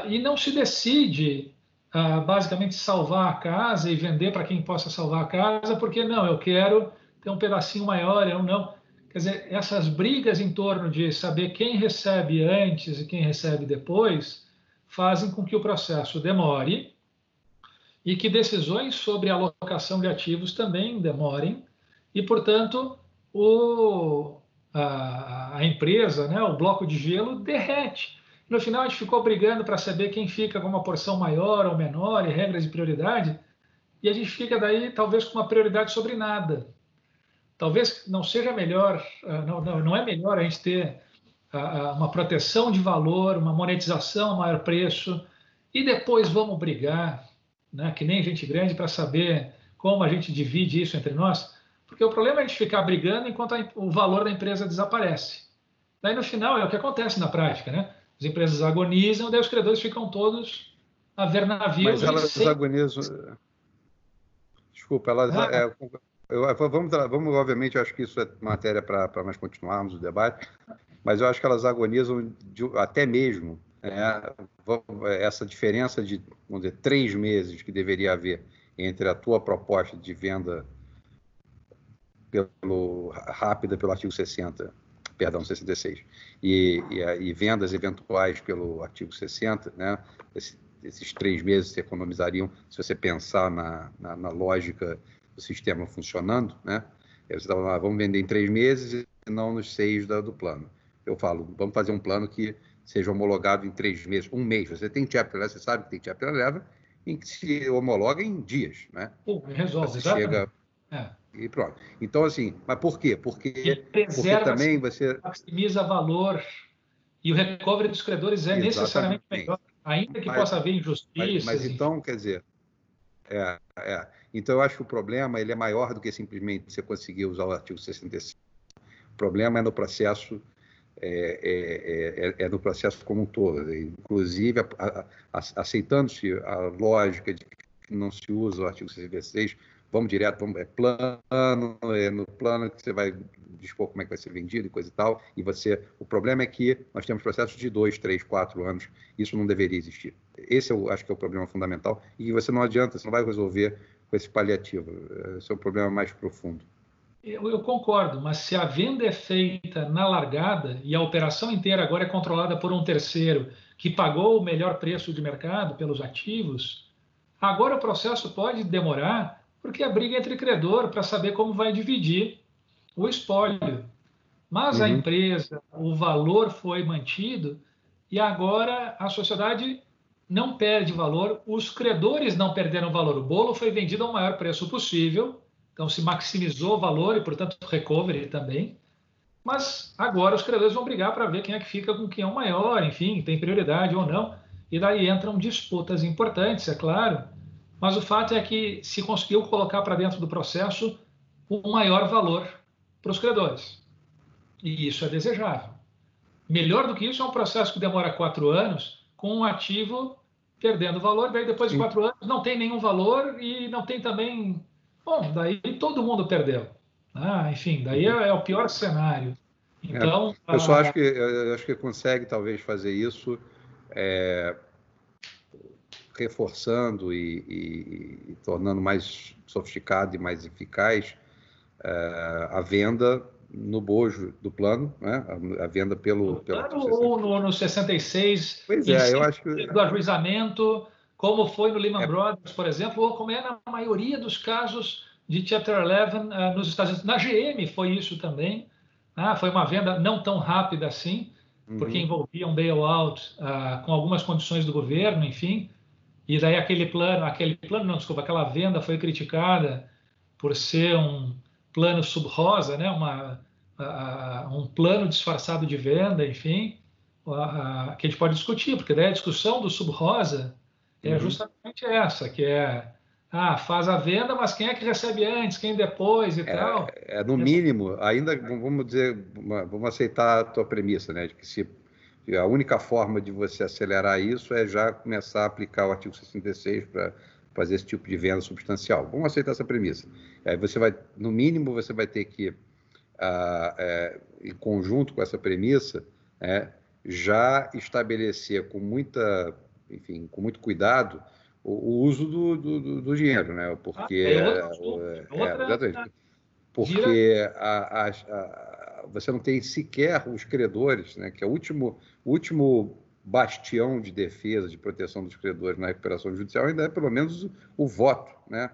Speaker 1: e não se decide uh, basicamente salvar a casa e vender para quem possa salvar a casa, porque não, eu quero ter um pedacinho maior, eu não. Quer dizer, essas brigas em torno de saber quem recebe antes e quem recebe depois fazem com que o processo demore e que decisões sobre alocação de ativos também demorem e, portanto, o, a, a empresa, né, o bloco de gelo derrete no final, a gente ficou brigando para saber quem fica com uma porção maior ou menor e regras de prioridade, e a gente fica daí, talvez, com uma prioridade sobre nada. Talvez não seja melhor, ah, não, não é melhor a gente ter ah, ah, uma proteção de valor, uma monetização a maior preço, e depois vamos brigar, né, que nem gente grande, para saber como a gente divide isso entre nós, porque o problema é a gente ficar brigando enquanto o valor da empresa desaparece. Daí, no final, é o que acontece na prática, né? As empresas agonizam, daí os credores ficam todos a ver navios.
Speaker 2: Mas elas sem... agonizam. Desculpa, elas. Ah. É, eu, vamos, vamos, obviamente, acho que isso é matéria para nós continuarmos o debate, mas eu acho que elas agonizam de, até mesmo né, essa diferença de, vamos dizer, três meses que deveria haver entre a tua proposta de venda pelo, rápida pelo artigo 60 perdão, 66, e, e, e vendas eventuais pelo artigo 60, né? Esse, esses três meses se economizariam se você pensar na, na, na lógica do sistema funcionando, né? Você estava lá, vamos vender em três meses e não nos seis da, do plano. Eu falo, vamos fazer um plano que seja homologado em três meses, um mês. Você tem chapter, você sabe que tem chapter leva, em que se homologa em dias, né?
Speaker 1: Pô, resolve, você chega,
Speaker 2: é. E pronto. Então, assim, mas por quê? Porque, porque também você.
Speaker 1: Maximiza valor. E o recovery dos credores é Exatamente. necessariamente melhor, ainda que mas, possa haver injustiças.
Speaker 2: Mas, mas então, quer dizer, é, é. Então, eu acho que o problema ele é maior do que simplesmente você conseguir usar o artigo 65. O problema é no processo é, é, é, é, no processo como um todo. Inclusive, aceitando-se a lógica de que não se usa o artigo 66, vamos direto, vamos, é plano, é no plano que você vai dispor como é que vai ser vendido e coisa e tal, e você, o problema é que nós temos processos de dois, três, quatro anos, isso não deveria existir. Esse eu acho que é o problema fundamental, e você não adianta, você não vai resolver com esse paliativo, esse é o problema mais profundo.
Speaker 1: Eu, eu, concordo, mas se a venda é feita na largada e a operação inteira agora é controlada por um terceiro que pagou o melhor preço de mercado pelos ativos, agora o processo pode demorar porque a briga é entre credor para saber como vai dividir o espólio. Mas uhum. a empresa, o valor foi mantido e agora a sociedade não perde valor, os credores não perderam valor. O bolo foi vendido ao maior preço possível então se maximizou o valor e, portanto, recovery também. Mas agora os credores vão brigar para ver quem é que fica com quem é o maior, enfim, tem prioridade ou não. E daí entram disputas importantes, é claro. Mas o fato é que se conseguiu colocar para dentro do processo o maior valor para os credores. E isso é desejável. Melhor do que isso é um processo que demora quatro anos com um ativo perdendo valor, daí depois de quatro anos não tem nenhum valor e não tem também Bom, daí todo mundo perdeu. Ah, enfim, daí é, é, o pior cenário.
Speaker 2: Então, é, eu só a... acho que eu acho que consegue talvez fazer isso é, reforçando e, e, e, tornando mais sofisticado e mais eficaz é, a venda no bojo do plano, né? a, a venda pelo, no
Speaker 1: pelo plano ou no, no 66
Speaker 2: pois é, eu acho que
Speaker 1: do ajuizamento como foi no Lehman é. Brothers, por exemplo, ou como é na maioria dos casos de Chapter 11 uh, eh, nos Estados Unidos. Na GM foi isso também. Ah, foi uma venda não tão rápida assim, uhum. porque envolvia um bailout uh, com algumas condições do governo, enfim. E daí aquele plano, aquele plano, não, desculpa, aquela venda foi criticada por ser um plano sub-rosa, né? Uma, um plano disfarçado de venda, enfim, que a gente pode discutir, porque daí a discussão do sub-rosa é uhum. justamente essa, que é ah, faz a venda, mas quem é que recebe antes, quem depois e
Speaker 2: é,
Speaker 1: tal.
Speaker 2: É, no mínimo, ainda vamos dizer, vamos aceitar a tua premissa, né, de que se a única forma de você acelerar isso é já começar a aplicar o artigo 66 para fazer esse tipo de venda substancial. Vamos aceitar essa premissa. Aí você vai, no mínimo, você vai ter que, ah, é, em conjunto com essa premissa, é, já estabelecer com muita enfim, com muito cuidado, o, o uso do, do, do, dinheiro, né? Porque, ah, é outra, é, é, porque a, a, a, você não tem sequer os credores, né? Que é o último, último bastião de defesa, de proteção dos credores na recuperação judicial, ainda é pelo menos o, o voto, né?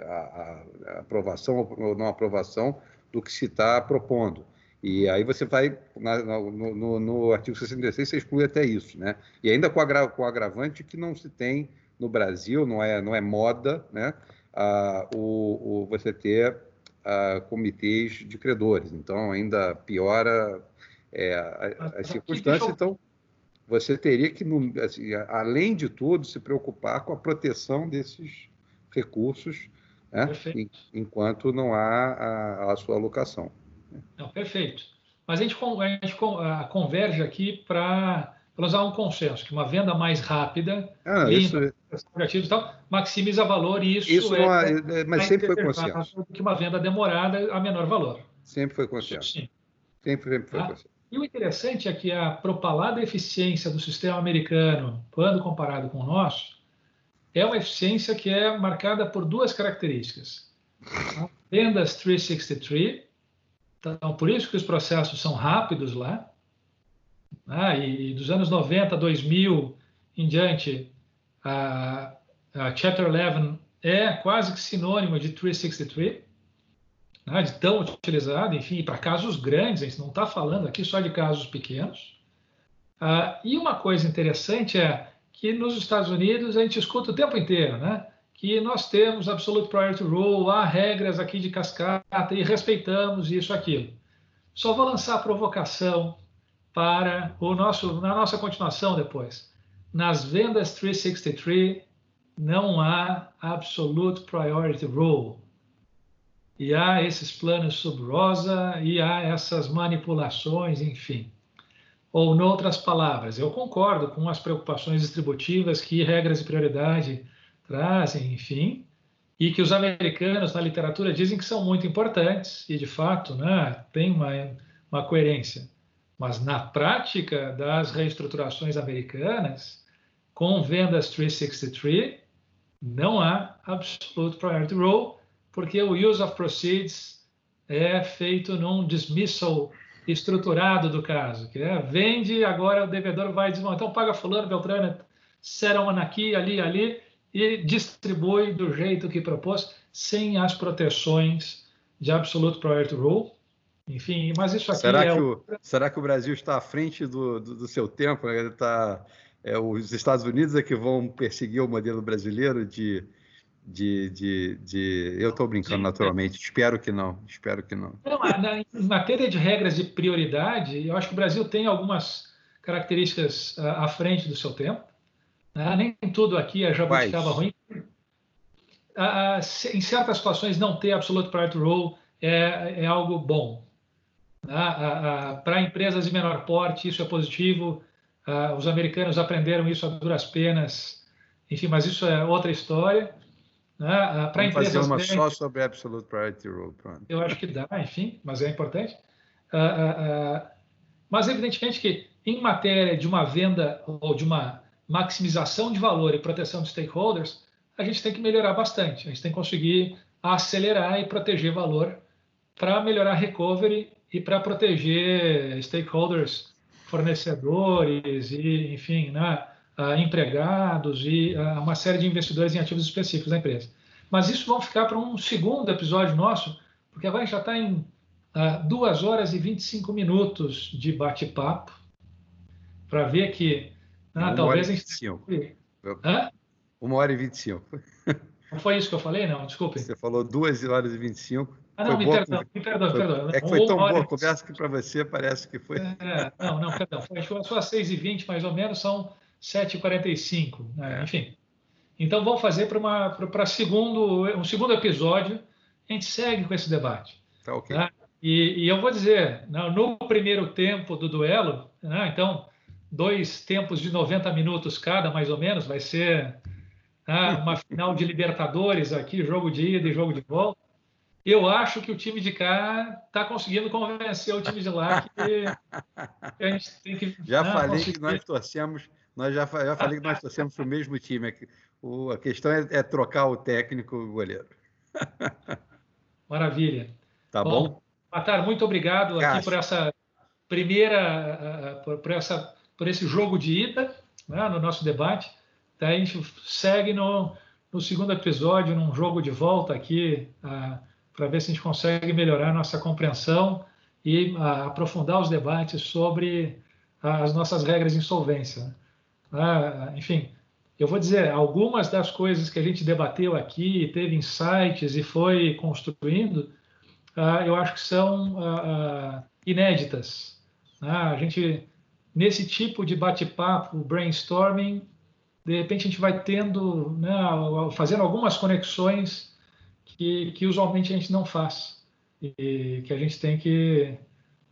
Speaker 2: A, a, aprovação ou não aprovação do que se está propondo. E aí você vai, na, no, no, no, artigo 66, você exclui até isso, né? E ainda com, agra, com agravante que não se tem no Brasil, não é, não é moda, né? Ah, o, o, você ter ah, comitês de credores. Então, ainda piora é, as circunstâncias. Então, você teria que, assim, além de tudo, se preocupar com a proteção desses recursos, né? enquanto não há a, a sua alocação.
Speaker 1: Não, perfeito. Mas a gente, a gente converge aqui para usar um consenso, que uma venda mais rápida,
Speaker 2: ah, limpa,
Speaker 1: isso... e tal, maximiza valor e isso,
Speaker 2: isso é, é, mas sempre foi consenso.
Speaker 1: que uma venda demorada a menor valor.
Speaker 2: Sempre foi consenso. Sim. Sempre, sempre foi ah, consenso.
Speaker 1: E o interessante é que a propalada eficiência do sistema americano, quando comparado com o nosso, é uma eficiência que é marcada por duas características. Vendas 363, então, por isso que os processos são rápidos lá. Ah, e dos anos 90 a 2000 em diante, a, a Chapter 11 é quase que sinônimo de 363, né, de tão utilizado, enfim, para casos grandes, a gente não está falando aqui só de casos pequenos. Ah, e uma coisa interessante é que nos Estados Unidos a gente escuta o tempo inteiro, né? que nós temos absolute priority rule, há regras aqui de cascata e respeitamos isso aquilo. Só vou lançar a provocação para o nosso na nossa continuação depois. Nas vendas 363 não há absolute priority rule. E há esses planos sub rosa e há essas manipulações, enfim. Ou, em outras palavras, eu concordo com as preocupações distributivas que regras de prioridade trazem, enfim, e que os americanos na literatura dizem que são muito importantes, e de fato né, tem uma, uma coerência. Mas na prática das reestruturações americanas, com vendas 363, não há absolute priority rule, porque o use of proceeds é feito num dismissal estruturado do caso, que é vende, agora o devedor vai dizer, então paga fulano, Beltrano, settlement aqui, ali, ali, e distribui do jeito que propôs, sem as proteções de absolute priority rule. Enfim, mas isso aqui
Speaker 2: será
Speaker 1: é...
Speaker 2: Que o, será que o Brasil está à frente do, do, do seu tempo? Ele está é, os Estados Unidos é que vão perseguir o modelo brasileiro de. De, de, de... Eu estou brincando Sim, naturalmente, é. espero que não, espero que não.
Speaker 1: não na, matéria de regras de prioridade, eu acho que o Brasil tem algumas características uh, à frente do seu tempo. Uh, nem tudo aqui é jabuticaba ruim. Uh, em certas situações, não ter absolute priority rule é, é algo bom. Para empresas de menor porte, isso é positivo os americanos aprenderam isso a duras penas, enfim, mas isso é outra história.
Speaker 2: Né? Uh, Para empresas fazer uma grandes, só sobre Absolute Priority Rule. Pronto.
Speaker 1: Eu acho que dá, enfim, mas é importante. Uh, mas evidentemente que em matéria de uma venda ou de uma maximização de valor e proteção de stakeholders, a gente tem que melhorar bastante. A gente tem que conseguir acelerar e proteger valor para melhorar recovery e para proteger stakeholders fornecedores e, enfim, né, empregados e uma série de investidores em ativos específicos da empresa. Mas isso vão ficar para um segundo episódio nosso, porque agora a gente já está em uh, 2 horas e 25 minutos de bate-papo, para ver que
Speaker 2: né, talvez a gente. Hã? Uma hora e 25.
Speaker 1: Não foi isso que eu falei? Não, desculpe.
Speaker 2: Você falou 2 horas e 25.
Speaker 1: Ah, não, me perdão, me perdão, foi, perdão.
Speaker 2: É que foi tão boa a conversa que para você parece que foi.
Speaker 1: É, não, não, perdão. Foi, só às 6h20, mais ou menos, são 7h45. Né? É. Enfim. Então, vamos fazer para segundo, um segundo episódio. A gente segue com esse debate.
Speaker 2: Tá ok. Né?
Speaker 1: E, e, eu vou dizer, né, no primeiro tempo do duelo, né, então, dois tempos de 90 minutos cada, mais ou menos, vai ser né, uma final de Libertadores aqui, jogo de ida e jogo de volta eu acho que o time de cá está conseguindo convencer o time de lá que,
Speaker 2: a gente tem que. Já falei conseguir. que nós torcemos, nós já, já falei que nós torcemos para o mesmo time. O, a questão é, é, trocar o técnico e o goleiro.
Speaker 1: Maravilha.
Speaker 2: Tá bom? bom?
Speaker 1: Matar, muito obrigado Cássio. aqui por essa primeira, por, por, essa, por esse jogo de ida né, no nosso debate. Daí a gente segue no, no segundo episódio, num jogo de volta aqui. Uh, para ver se a gente consegue melhorar nossa compreensão e a, aprofundar os debates sobre as nossas regras de insolvência. Ah, enfim, eu vou dizer, algumas das coisas que a gente debateu aqui, teve insights e foi construindo, ah, eu acho que são ah, ah inéditas. Ah, a gente, nesse tipo de bate-papo, brainstorming, de repente a gente vai tendo, né, fazendo algumas conexões que, que usualmente a gente não faz e que a gente tem que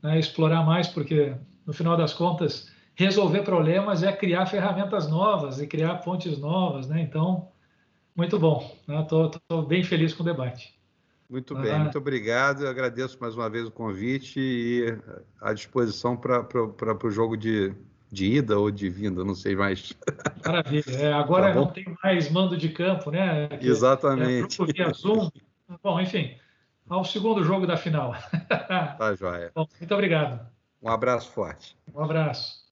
Speaker 1: né, explorar mais, porque no final das contas resolver problemas é criar ferramentas novas e criar pontes novas, né? Então, muito bom. Estou né? bem feliz com o debate.
Speaker 2: Muito bem, ah, muito obrigado. Eu agradeço mais uma vez o convite e à disposição para o jogo de, de ida ou de vinda, não sei mais.
Speaker 1: Maravilha. É, agora tá não tem mais mando de campo, né?
Speaker 2: Que Exatamente.
Speaker 1: É via Zoom. Bom, enfim, ao segundo jogo da final.
Speaker 2: Tá joia.
Speaker 1: Bom, muito obrigado.
Speaker 2: Um abraço forte.
Speaker 1: Um abraço.